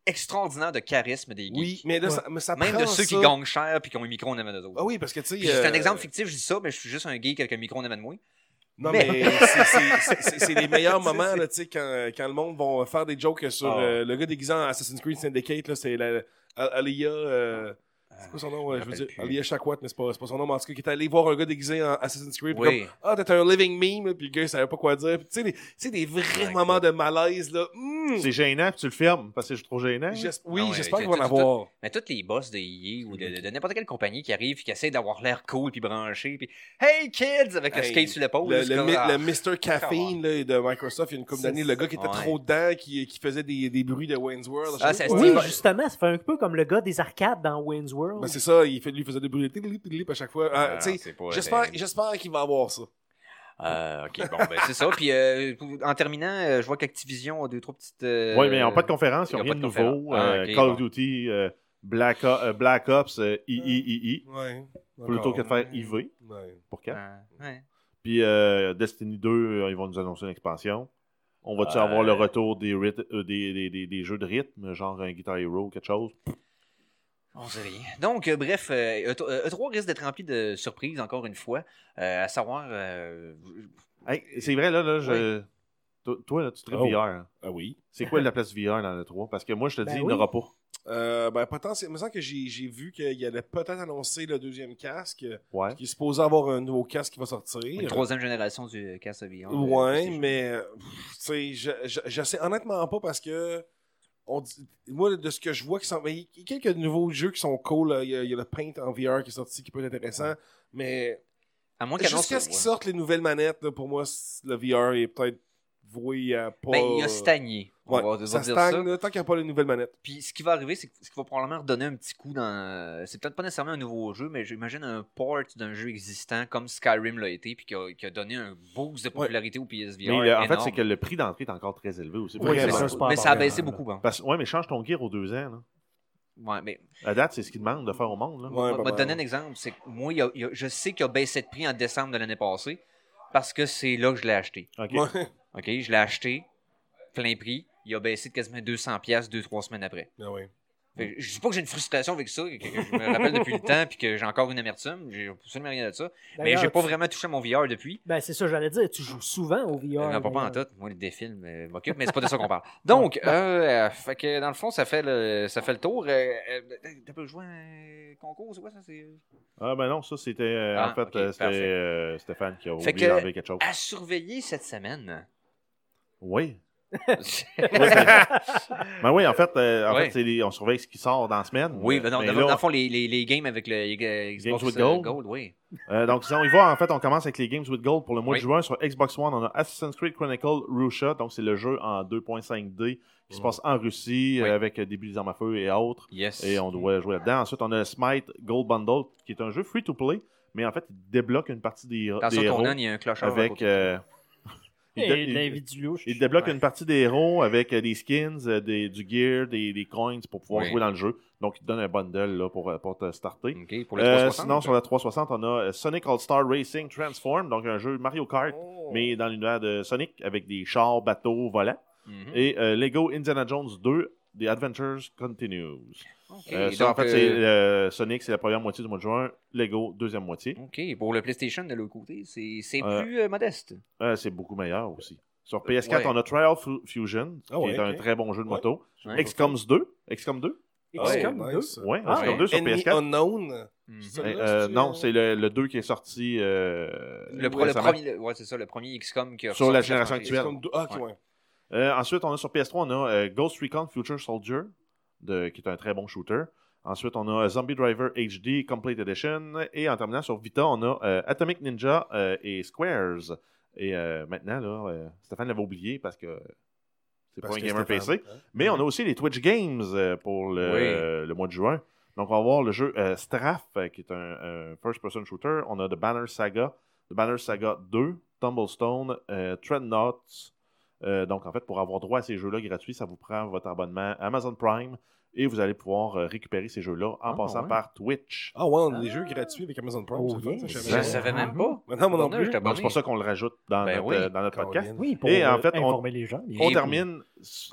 extraordinaire de charisme des geeks. Oui, mais là, Ouais. ça, mais ça Même prend de ceux ça. qui gagnent cher puis qui ont un micro en avant d'eux autres. Ah oui, parce que tu sais. C'est un euh, exemple fictif, je dis ça, mais je suis juste un geek avec un micro en avant de moi. Non, Mais- mais, c'est- les meilleurs moments, là, tu sais, quand, quand le monde va faire des jokes sur Ah. euh, le gars déguisé en Assassin's Creed Syndicate, là, c'est la- Al- Alia. euh, c'est quoi son nom? je euh, je veux dire, plus. Alia Shakwat, mais c'est pas, c'est pas son nom, mais en tout cas, qui est allé voir un gars déguisé en Assassin's Creed. Oui. comme, ah, t'es un living meme, puis le gars, il savait pas quoi dire. Tu sais, des, tu sais, des vrais Ouais, moments de malaise, là. Hmm, C'est gênant, puis tu le fermes parce que c'est trop gênant. j'es- oui, Ah ouais, j'espère tu- qu'il va en avoir. Mais tous les boss de EA ou de, de- de n'importe quelle compagnie qui arrivent et qui essaient d'avoir l'air cool puis branché puis Hey kids avec le skate sur l'épaule. Le, le, mi- ah, le Mr. Caffeine là, de Microsoft, il y a une couple d'années, le gars qui était ouais. trop dedans, qui, qui faisait des, des bruits de Wayne's World. Ah, c'est-. Oui, justement, ça fait un peu comme le gars des arcades dans Wayne's World. Ben, c'est ça, il fait, lui faisait des bruits de à chaque fois. Ah, ah, j'espère qu'il va avoir ça. Euh, ok, bon, ben c'est ça. Puis euh, en terminant, euh, je vois qu'Activision a deux, trois petites. euh, Oui, mais ils n'ont pas de conférence, ils n'ont ont rien de pas de conférence. nouveau. Ah, Call bon. of Duty, euh, Black, O- euh, Black Ops, III, Ouais. plutôt que de faire IV Ouais. pour 4. Ah, ouais. Puis euh, Destiny 2, euh, ils vont nous annoncer une expansion. On va-tu Euh, avoir le retour des, euh, des, des, des, des jeux de rythme, genre un Guitar Hero ou quelque chose? On sait rien. Donc, euh, bref, euh, E3 euh, E3 risque d'être rempli de surprises, encore une fois. Euh, à savoir. euh, Hey, c'est vrai, là, là je... Toi, toi, là, tu traites Oh. VR. Ah oui. C'est quoi la place VR dans le 3? Parce que moi, je te Ben dis, il n'y en aura pas. Euh, ben, potentiellement, il me semble que j'ai, vu qu'il allait peut-être annoncer le deuxième casque, Ouais. qui est supposé avoir un nouveau casque qui va sortir. une troisième génération du Cast of VR. Ouais, mais tu sais, je, je, je sais honnêtement pas parce que on dit- moi de ce que je vois qui sont il y a quelques nouveaux jeux qui sont cool, il y, a, il y a le Paint en VR qui est sorti qui peut être intéressant, mais À moins jusqu'à ce qu'ils sortent les nouvelles manettes là, pour moi le VR est peut-être voyant pas. Ben, il a stagné. Ouais, va, on va ça dire stagne ça. tant qu'il n'y a pas les nouvelles manettes. Puis ce qui va arriver, c'est qu'il va probablement redonner un petit coup dans. C'est peut-être pas nécessairement un nouveau jeu, mais j'imagine un port d'un jeu existant comme Skyrim l'a été, puis qui a, qui a donné un boost de popularité au PSVR. Mais euh, en fait, c'est que le prix d'entrée est encore très élevé aussi. Oui, ça, Mais ça a baissé beaucoup. Hein. Parce, ouais, mais change ton gear aux deux ans. Là. Ouais, mais À date, c'est ce qu'ils demandent de faire au monde. Là. Ouais, on va te donner un exemple. C'est moi, il y a- il y a- je sais qu'il a baissé de prix en décembre de l'année passée parce que c'est là que je l'ai acheté. Ouais. OK. Je l'ai acheté plein prix. Il a baissé de quasiment 200$ piastres deux, trois semaines après. Ah. Fait que je dis pas que j'ai une frustration avec ça, que, que je me rappelle depuis le temps, puis que j'ai encore une amertume. J'ai absolument rien de ça. Mais j'ai pas tu- vraiment touché à mon VR depuis. Ben, c'est ça, j'allais dire. Tu joues souvent au VR. Euh, non, pas, pas en tout. Moi, des films euh, m'occupent, mais c'est pas de ça qu'on parle. Donc, euh, euh, fait que dans le fond, ça fait le, ça fait le tour. Euh, euh, T'as pas joué à un concours, c'est quoi ça? C'est... Ah, ben non, ça, c'était. euh, Ah, en fait, euh, c'était euh, Stéphane qui a oublié que- quelque chose. À surveiller cette semaine. Oui. Ben oui, en fait, euh, en fait les- on surveille ce qui sort dans la semaine. oui, ben non, Mais dans, là, dans le fond, les, les, les games avec le euh, Xbox with euh, Gold. oui. Euh, donc, si on y va, en fait, on commence avec les Games with Gold pour le mois Oui. de juin. Sur Xbox One, on a Assassin's Creed Chronicle Russia. Donc, c'est le jeu en 2.5D qui se Mm. passe en Russie Oui. euh, avec euh, des bulles armes à feu et autres. Yes. Et on doit jouer là-dedans. Ensuite, on a Smite Gold Bundle qui est un jeu free-to-play, mais en fait, il débloque une partie des, Dans des son héros tournant, il y a un clochard. à avec. Il, Et débloque Ouais. une partie des héros avec euh, des skins, euh, des, du gear, des, des coins pour pouvoir Oui. jouer dans le jeu. Donc, il te donne un bundle là, pour, euh, pour te starter. OK, pour le Euh, 360. sinon, sur la 360, on a Sonic All-Star Racing Transform, donc un jeu Mario Kart, Oh. mais dans l'univers de Sonic, avec des chars, bateaux, volants. Mhm. Et euh, Lego Indiana Jones 2, The Adventures Continues. Euh, ça, en donc, fait, c'est euh, euh, Sonic, c'est la première moitié du mois de juin. Lego, deuxième moitié. OK, pour le PlayStation de l'autre côté, c'est c'est Euh, plus euh, modeste. Euh, c'est beaucoup meilleur aussi. Sur PS4, Ouais. on a Trial Fu- Fusion, Ah qui ouais, est un très bon jeu de Ouais. moto. Ouais. XCOM 2. XCOM 2? XCOM Oh, 2. nice. Ouais, Ah, XCOM ouais. 2 sur Enemy PS4. Unknown. Mhm. Euh, là, euh, c'est-tu, non, c'est le, le 2 qui est sorti euh, Le, pro- le récemment. premier, ouais, c'est ça, le premier XCOM qui a Sur la génération actuelle. comme deux- Ah, ok, Ouais. Euh, ensuite, on a sur PS3, on a euh, Ghost Recon Future Soldier, de, qui est un très bon shooter. Ensuite, on a Zombie Driver HD Complete Edition. Et en terminant sur Vita, on a euh, Atomic Ninja euh, et Squares. Et euh, maintenant, là, euh, Stéphane l'avait oublié parce que c'est pas un gamer Stéphane, PC. hein. Mais on a aussi les Twitch Games euh, pour le, Oui. le mois de juin. Donc, on va voir le jeu euh, Straff, euh, qui est un, un first-person shooter. On a The Banner Saga, The Banner Saga 2, Tumblestone, euh, Treadnoughts. Euh, donc, en fait, pour avoir droit à ces jeux-là gratuits, ça vous prend votre abonnement Amazon Prime et vous allez pouvoir euh, récupérer ces jeux-là en Ah, passant ouais. par Twitch. Ah ouais, on a des jeux gratuits avec Amazon Prime. Oh, ça, Je savais savais même pas. Maintenant, moi non plus. c'est pour ça qu'on le rajoute dans Ben notre, oui. euh, dans notre podcast. Oui, pour Et en fait, on- informer les gens. On termine,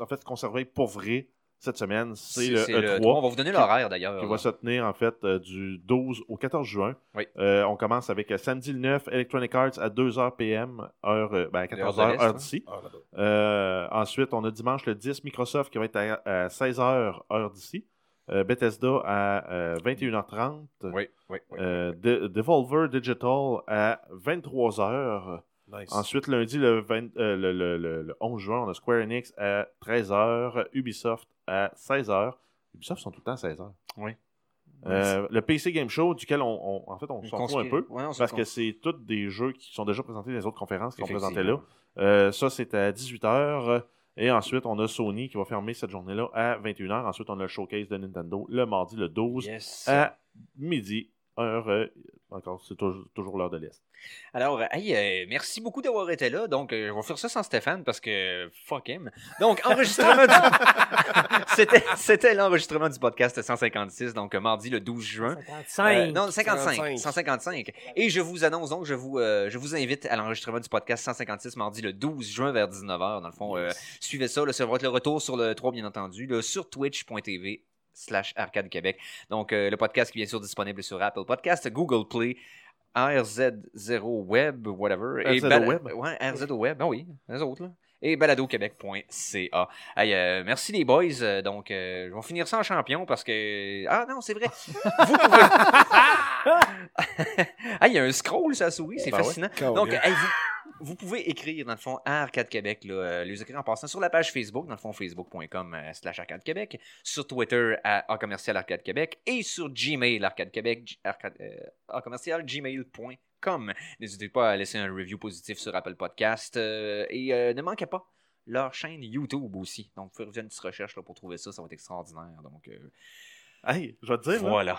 en fait, ce qu'on surveille pour vrai cette semaine, c'est le c'est E3. le 3. On va vous donner l'horaire d'ailleurs. qui va se tenir en fait euh, du 12 au 14 juin. Oui. Euh, on commence avec euh, samedi le 9, Electronic Arts à 2h PM, heure, euh, ben, à Heure 14h d'ici. Ah. Euh, ensuite, on a dimanche le 10 Microsoft qui va être à, à 16h heure d'ici. Euh, Bethesda à euh, 21h30. Oui, oui, oui. Euh, De- Devolver Digital à 23h. Nice. Ensuite, lundi, le, 20 euh, le, le- le- le 11 juin, on a Square Enix à 13h, Ubisoft à 16h. Ubisoft sont tout le temps à 16h. Oui. Euh, le PC Game Show, duquel on, on- en fait, on s'en fout un peu, Ouais, parce que c'est tous des jeux qui sont déjà présentés dans les autres conférences qui sont présentés là. Euh, ça, c'est à 18h. Et ensuite, on a Sony qui va fermer cette journée-là à 21h. Ensuite, on a le showcase de Nintendo le mardi le 12 Yes. à midi. Heure, euh, encore, c'est toujours, toujours l'heure de l'Est. Alors, hey, euh, merci beaucoup d'avoir été là. Donc, euh, on va faire ça sans Stéphane parce que fuck him. Donc, enregistrement du... C'était, c'était l'enregistrement du podcast 156, donc euh, mardi le 12 juin. 55. Euh, non, 55, 55. 155. Et je vous annonce donc, je vous, euh, je vous invite à l'enregistrement du podcast 156 mardi le 12 juin vers 19h. Dans le fond, euh, suivez ça. Là, ça va être le retour sur le 3, bien entendu, là, sur twitch.tv slash Arcade Québec. Donc, euh, le podcast qui est bien sûr disponible sur Apple Podcast, Google Play, RZ0 Web, whatever. et RZO Bala- Web? Ouais, RZO Web, ben oui, les autres, là. Et baladoquebec.ca. Hey, euh, merci les boys. Euh, Donc, euh, je vais finir ça en champion parce que. Ah non, c'est vrai. Vous pouvez. ah, il y a un scroll la souris, c'est Ben ouais. fascinant. Caroline. Donc, hey, vous, vous pouvez écrire, dans le fond, à Arcade Québec, là, euh, les écrire en passant sur la page Facebook, dans le fond, facebook.com euh, slash Arcade Québec, sur Twitter, à A commercial Arcade Québec, et sur Gmail, Arcade Québec, arcade, euh, commercial gmail.com. N'hésitez pas à laisser un review positif sur Apple Podcast. euh, et euh, ne manquez pas leur chaîne YouTube aussi. Donc, vous pouvez faire une petite recherche là, pour trouver ça, ça va être extraordinaire. Donc, Hey, je vais te dire, là, voilà.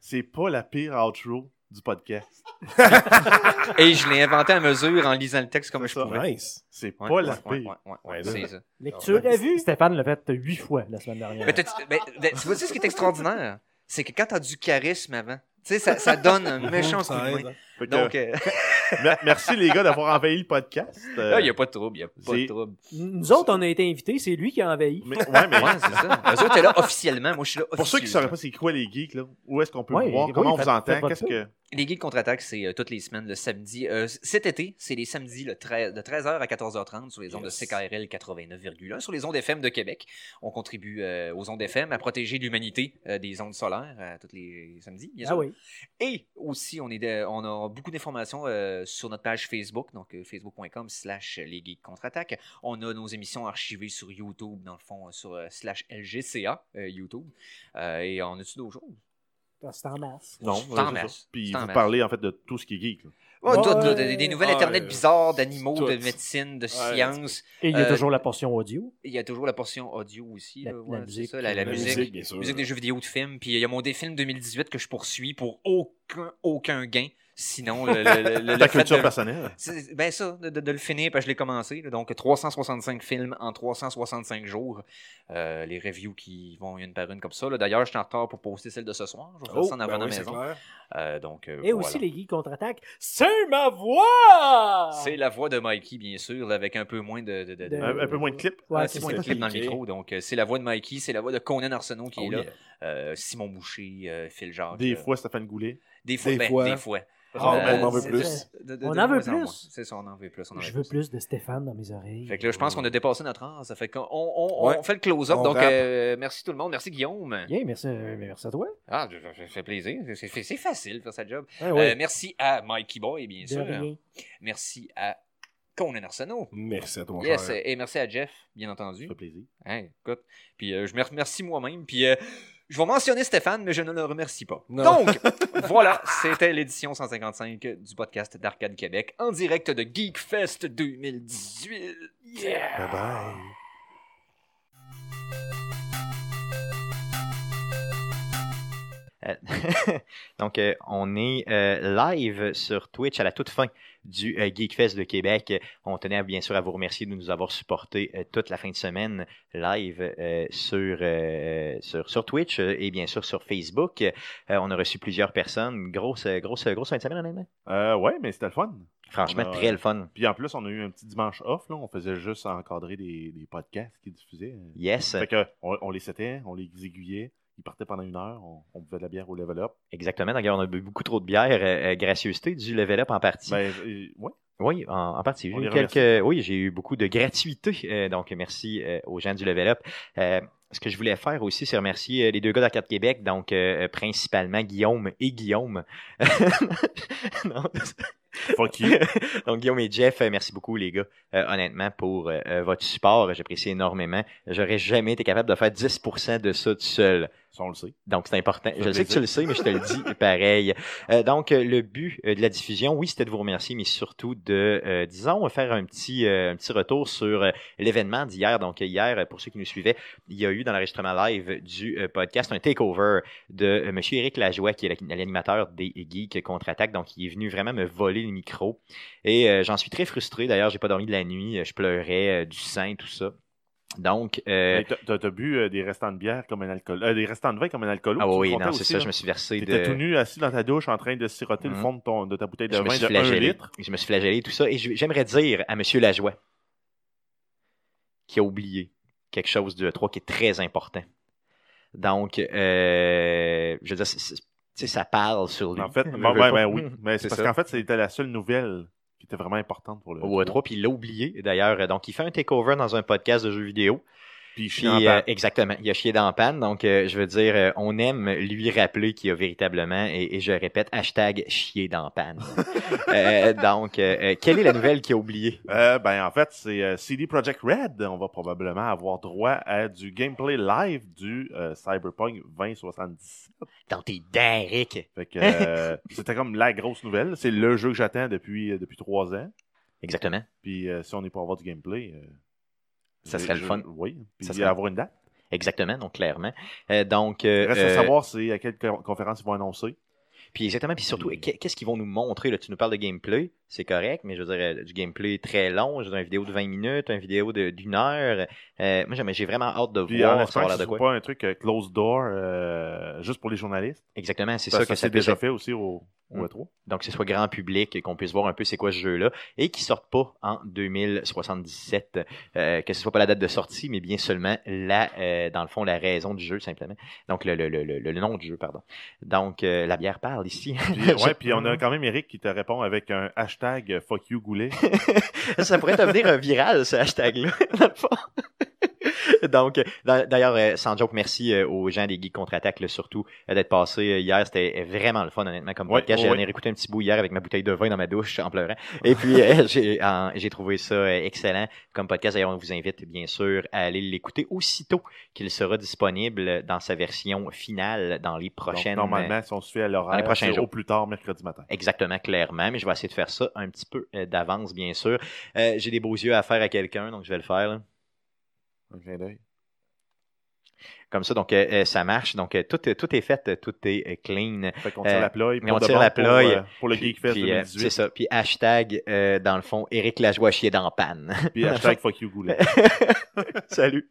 c'est pas la pire outro du podcast. Et je l'ai inventé à mesure en lisant le texte comme je ça. pouvais. Nice. C'est pas ouais, la ouais, ouais, ouais, ouais, Ouais, c'est ça. Lecture à vue? Stéphane l'a fait huit fois la semaine dernière. Mais, t'as- mais- mais tu vois ce qui est extraordinaire? C'est que quand t'as du charisme avant, tu sais, ça, ça donne un méchant coup de main. Donc, euh, mer- merci les gars d'avoir envahi le podcast. Euh, là, il n'y a pas de trouble, il n'y a pas de trouble. Nous autres, on a été invités, c'est lui qui a envahi. mais- ouais, mais Ouais, c'est ça. Eux autres, t'es là officiellement, moi je suis là pour ceux qui ne sauraient pas c'est quoi les geeks, là, où est-ce qu'on peut Ouais, vous voir, oui, comment on vous entend, qu'est-ce que... Les Geeks contre-attaque, c'est euh, toutes les semaines, le samedi. Euh, cet été, c'est les samedis le 13 de 13h à 14h30 sur les ondes Yes. de CKRL 89,1, sur les ondes FM de Québec. On contribue euh, aux ondes FM à protéger l'humanité euh, des ondes solaires euh, tous les samedis, bien Ah sûr. oui. Et aussi, on, est de- on a beaucoup d'informations euh, sur notre page Facebook, donc euh, facebook.com slash les geeks contre-attaque. On a nos émissions archivées sur YouTube, dans le fond, euh, sur euh, slash LGCA euh, YouTube. Euh, et on a-tu d'autres choses? Ah, C'est en masse. Non, C'est en masse. Puis vous parlez en fait de tout ce qui est geek. là. Ouais. tout, là, des, des nouvelles Ah, Internet euh, bizarres, d'animaux, tout. de médecine, de Ouais, sciences. Et il y a Euh, toujours la portion audio. Il y a toujours la portion audio aussi. La- là, la ouais, c'est musique, ça, la, la la musique. musique, bien sûr. Musique des jeux vidéo de films. Puis il y a mon défilm 2018 que je poursuis pour aucun, aucun gain. Sinon, le, le, le- le Ta fait culture de- personnelle. Ben ça, de, de- de le finir, parce que je l'ai commencé. là. donc 365 films en 365 jours. Euh, les reviews qui vont une par une comme ça. là. D'ailleurs, je suis en retard pour poster celle de ce soir. Je vais faire Oh, ça en ben avant à la oui, maison. Euh, donc, euh, Et voilà. aussi, les geeks contre-attaque, c'est ma voix! C'est la voix de Mikey, bien sûr, avec un peu moins de... de, de- de- De- Un, un peu moins de clips. Ouais, un c'est peu moins de clips dans le micro. Donc, c'est la voix de Mikey, c'est la voix de Conan Arsenault qui Oh, est là. yeah. Euh, Simon Boucher, euh, Phil Jacques. Des euh, fois, Stéphane Goulet. Des fois. Des ben, fois. Des fois. Ah, Euh, on en veut plus. de- de- On de en veut plus. C'est ça, on en veut plus. on en Je veut veux plus de Stéphane dans mes oreilles. Fait que là, je pense qu'on a dépassé notre heure. Ça fait qu'on on, on- Ouais. on fait le close-up. On Donc, euh, merci tout le monde. Merci Guillaume. Bien, merci, euh, merci à toi. Ah, ça fait plaisir. C'est- facile de faire sa job. Ouais. Merci à Mikey Boy, bien de sûr. rien. Merci à Conan Arsenault. Merci à toi, mon Yes, cher. et merci à Jeff, bien Ça entendu. fait plaisir. Hein, écoute. Puis euh, je me remercie moi-même. Puis euh, je vais mentionner Stéphane, mais je ne le remercie pas. Non. Donc, voilà, c'était l'édition 155 du podcast d'Arcade Québec en direct de Geekfest 2018. Bye bye. Donc, euh, on est euh, live sur Twitch à la toute fin du euh, Geekfest de Québec. On tenait à, bien sûr à vous remercier de nous avoir supporté euh, toute la fin de semaine live euh, sur, euh, sur, sur Twitch euh, et bien sûr sur Facebook. Euh, on a reçu plusieurs personnes. Grosse, euh, grosse, grosse fin de semaine, honnêtement. Euh, ouais, mais c'était le fun. Franchement, a, très euh, le fun. Puis en plus, on a eu un petit dimanche off. Là. On faisait juste encadrer des, des podcasts qui diffusaient. Yes, Fait que, on, on les setait, on les aiguillait. Ils partaient pendant une heure. On, on buvait de la bière au level up. exactement. D'ailleurs, on a bu beaucoup trop de bière. euh, euh, gracieuseté du level up en partie. Ben, euh, ouais. Oui, en, en partie. J'ai eu quelques, oui, j'ai eu beaucoup de gratuité. euh, donc, merci aux gens du Level Up. Ce que je voulais faire aussi, c'est remercier les deux gars d'Arcade Québec, donc principalement Guillaume et Guillaume. Non, Fuck you. donc, Guillaume et Jeff, merci beaucoup, les gars, euh, honnêtement, pour euh, votre support. J'apprécie énormément. J'aurais jamais été capable de faire 10% de ça tout seul. Ça, on le sait. Donc, c'est important. Je sais que tu le sais, mais je te le dis pareil. Euh, donc, euh, le but euh, de la diffusion, oui, c'était de vous remercier, mais surtout de, euh, disons, faire un petit, euh, un petit retour sur l'événement d'hier. Donc, hier, pour ceux qui nous suivaient, il y a eu dans l'enregistrement live du podcast un takeover de M. Éric Lajoie, qui est la- l'animateur des Geeks Contre-Attaque. Donc, il est venu vraiment me voler le micro. Et j'en suis très frustré. D'ailleurs, j'ai pas dormi de la nuit. Je pleurais, du sang, tout ça. Donc, euh, t'as- bu euh, des restants de bière comme un alcool. euh, des restants de vin comme un alcoolo. ah oui, non, c'est ça, là. je me suis versé de... T'étais tout nu assis dans ta douche en train de siroter le fond de, ton, de ta bouteille de je vin de 1 flagellé. litre. Je me suis flagellé, tout ça. Et j'aimerais dire à M. Lajoie, qui a oublié quelque chose de 3 qui est très important. Donc, euh, je veux dire, ça parle sur lui. En fait, ben, pas. ben oui. Mais c'est parce qu'en fait, c'était la seule nouvelle qui était vraiment importante pour le. Au E3, puis il l'a oublié d'ailleurs. Donc, il fait un takeover dans un podcast de jeux vidéo. Puis Puis, euh, exactement, il a chié dans la panne. Donc, euh, je veux dire, euh, on aime lui rappeler qu'il a véritablement, et, et je répète, hashtag chier dans la panne. Donc, quelle est la nouvelle qu'il a oubliée? Ben, en fait, c'est CD Projekt Red. On va probablement avoir droit à du gameplay live du Cyberpunk 2077. Dans tes dents, Rick. Fait que c'était comme la grosse nouvelle. C'est le jeu que j'attends depuis, depuis trois ans. Exactement. Puis si on n'est pas avoir du gameplay, Ça serait le fun. Oui. Puis Ça serait- avoir une date. Exactement, donc clairement. Euh, donc, euh, reste euh, à savoir c'est à quelle co- conférence ils vont annoncer. Puis exactement, puis surtout, qu'est-ce qu'ils vont nous montrer? Là? Tu nous parles de gameplay, c'est correct, mais je veux dire, euh, du gameplay très long, je veux dire, une vidéo de 20 minutes, une vidéo d'une heure. Euh, moi, j'ai vraiment hâte de Puis voir ça ce de quoi. pas un truc euh, close door euh, juste pour les journalistes. Exactement, c'est ça que ça puisse déjà fait aussi au, au Mm. E3. Donc, que ce soit grand public, qu'on puisse voir un peu c'est quoi ce jeu-là, et qu'il sorte pas en 2077, euh, que ce soit pas la date de sortie, mais bien seulement la, euh, dans le fond, la raison du jeu, simplement. Donc, le, le, le, le, le nom du jeu, pardon. Donc, euh, la bière parle ici. Puis, ouais, puis on a quand même Eric qui te répond avec un hashtag euh, fuck you goulet. ça pourrait devenir un viral, ce hashtag-là, dans le fond. Donc, d'a- d'ailleurs, euh, sans joke, merci euh, aux gens des Geeks Contre-Attaque, surtout, euh, d'être passés euh, hier. C'était vraiment le fun, honnêtement, comme Ouais, podcast. J'en ai réécouté un petit bout hier avec ma bouteille de vin dans ma douche en pleurant. Et puis, euh, j'ai trouvé ça euh, excellent comme podcast. D'ailleurs, on vous invite, bien sûr, à aller l'écouter aussitôt qu'il sera disponible dans sa version finale dans les Donc, prochaines... normalement, si on se fait à l'horaire, prochains c'est jours. au plus tard mercredi matin. Exactement, clairement, mais je vais essayer de faire ça un petit peu euh, d'avance, bien sûr. Euh, J'ai des beaux yeux à faire à quelqu'un, donc je vais le faire. là. Un clin d'œil. Comme ça, donc euh, euh, ça marche. Donc euh, tout, est- tout est fait, tout est clean. Fait qu'on tire la ploie. mais on tire la ploie, Pour, pour le Puis- Geek Fest puis, euh, 2018. C'est ça. Puis hashtag, dans le fond, Éric Lajoie chier dans panne. Puis hashtag fuck you goulet. Salut.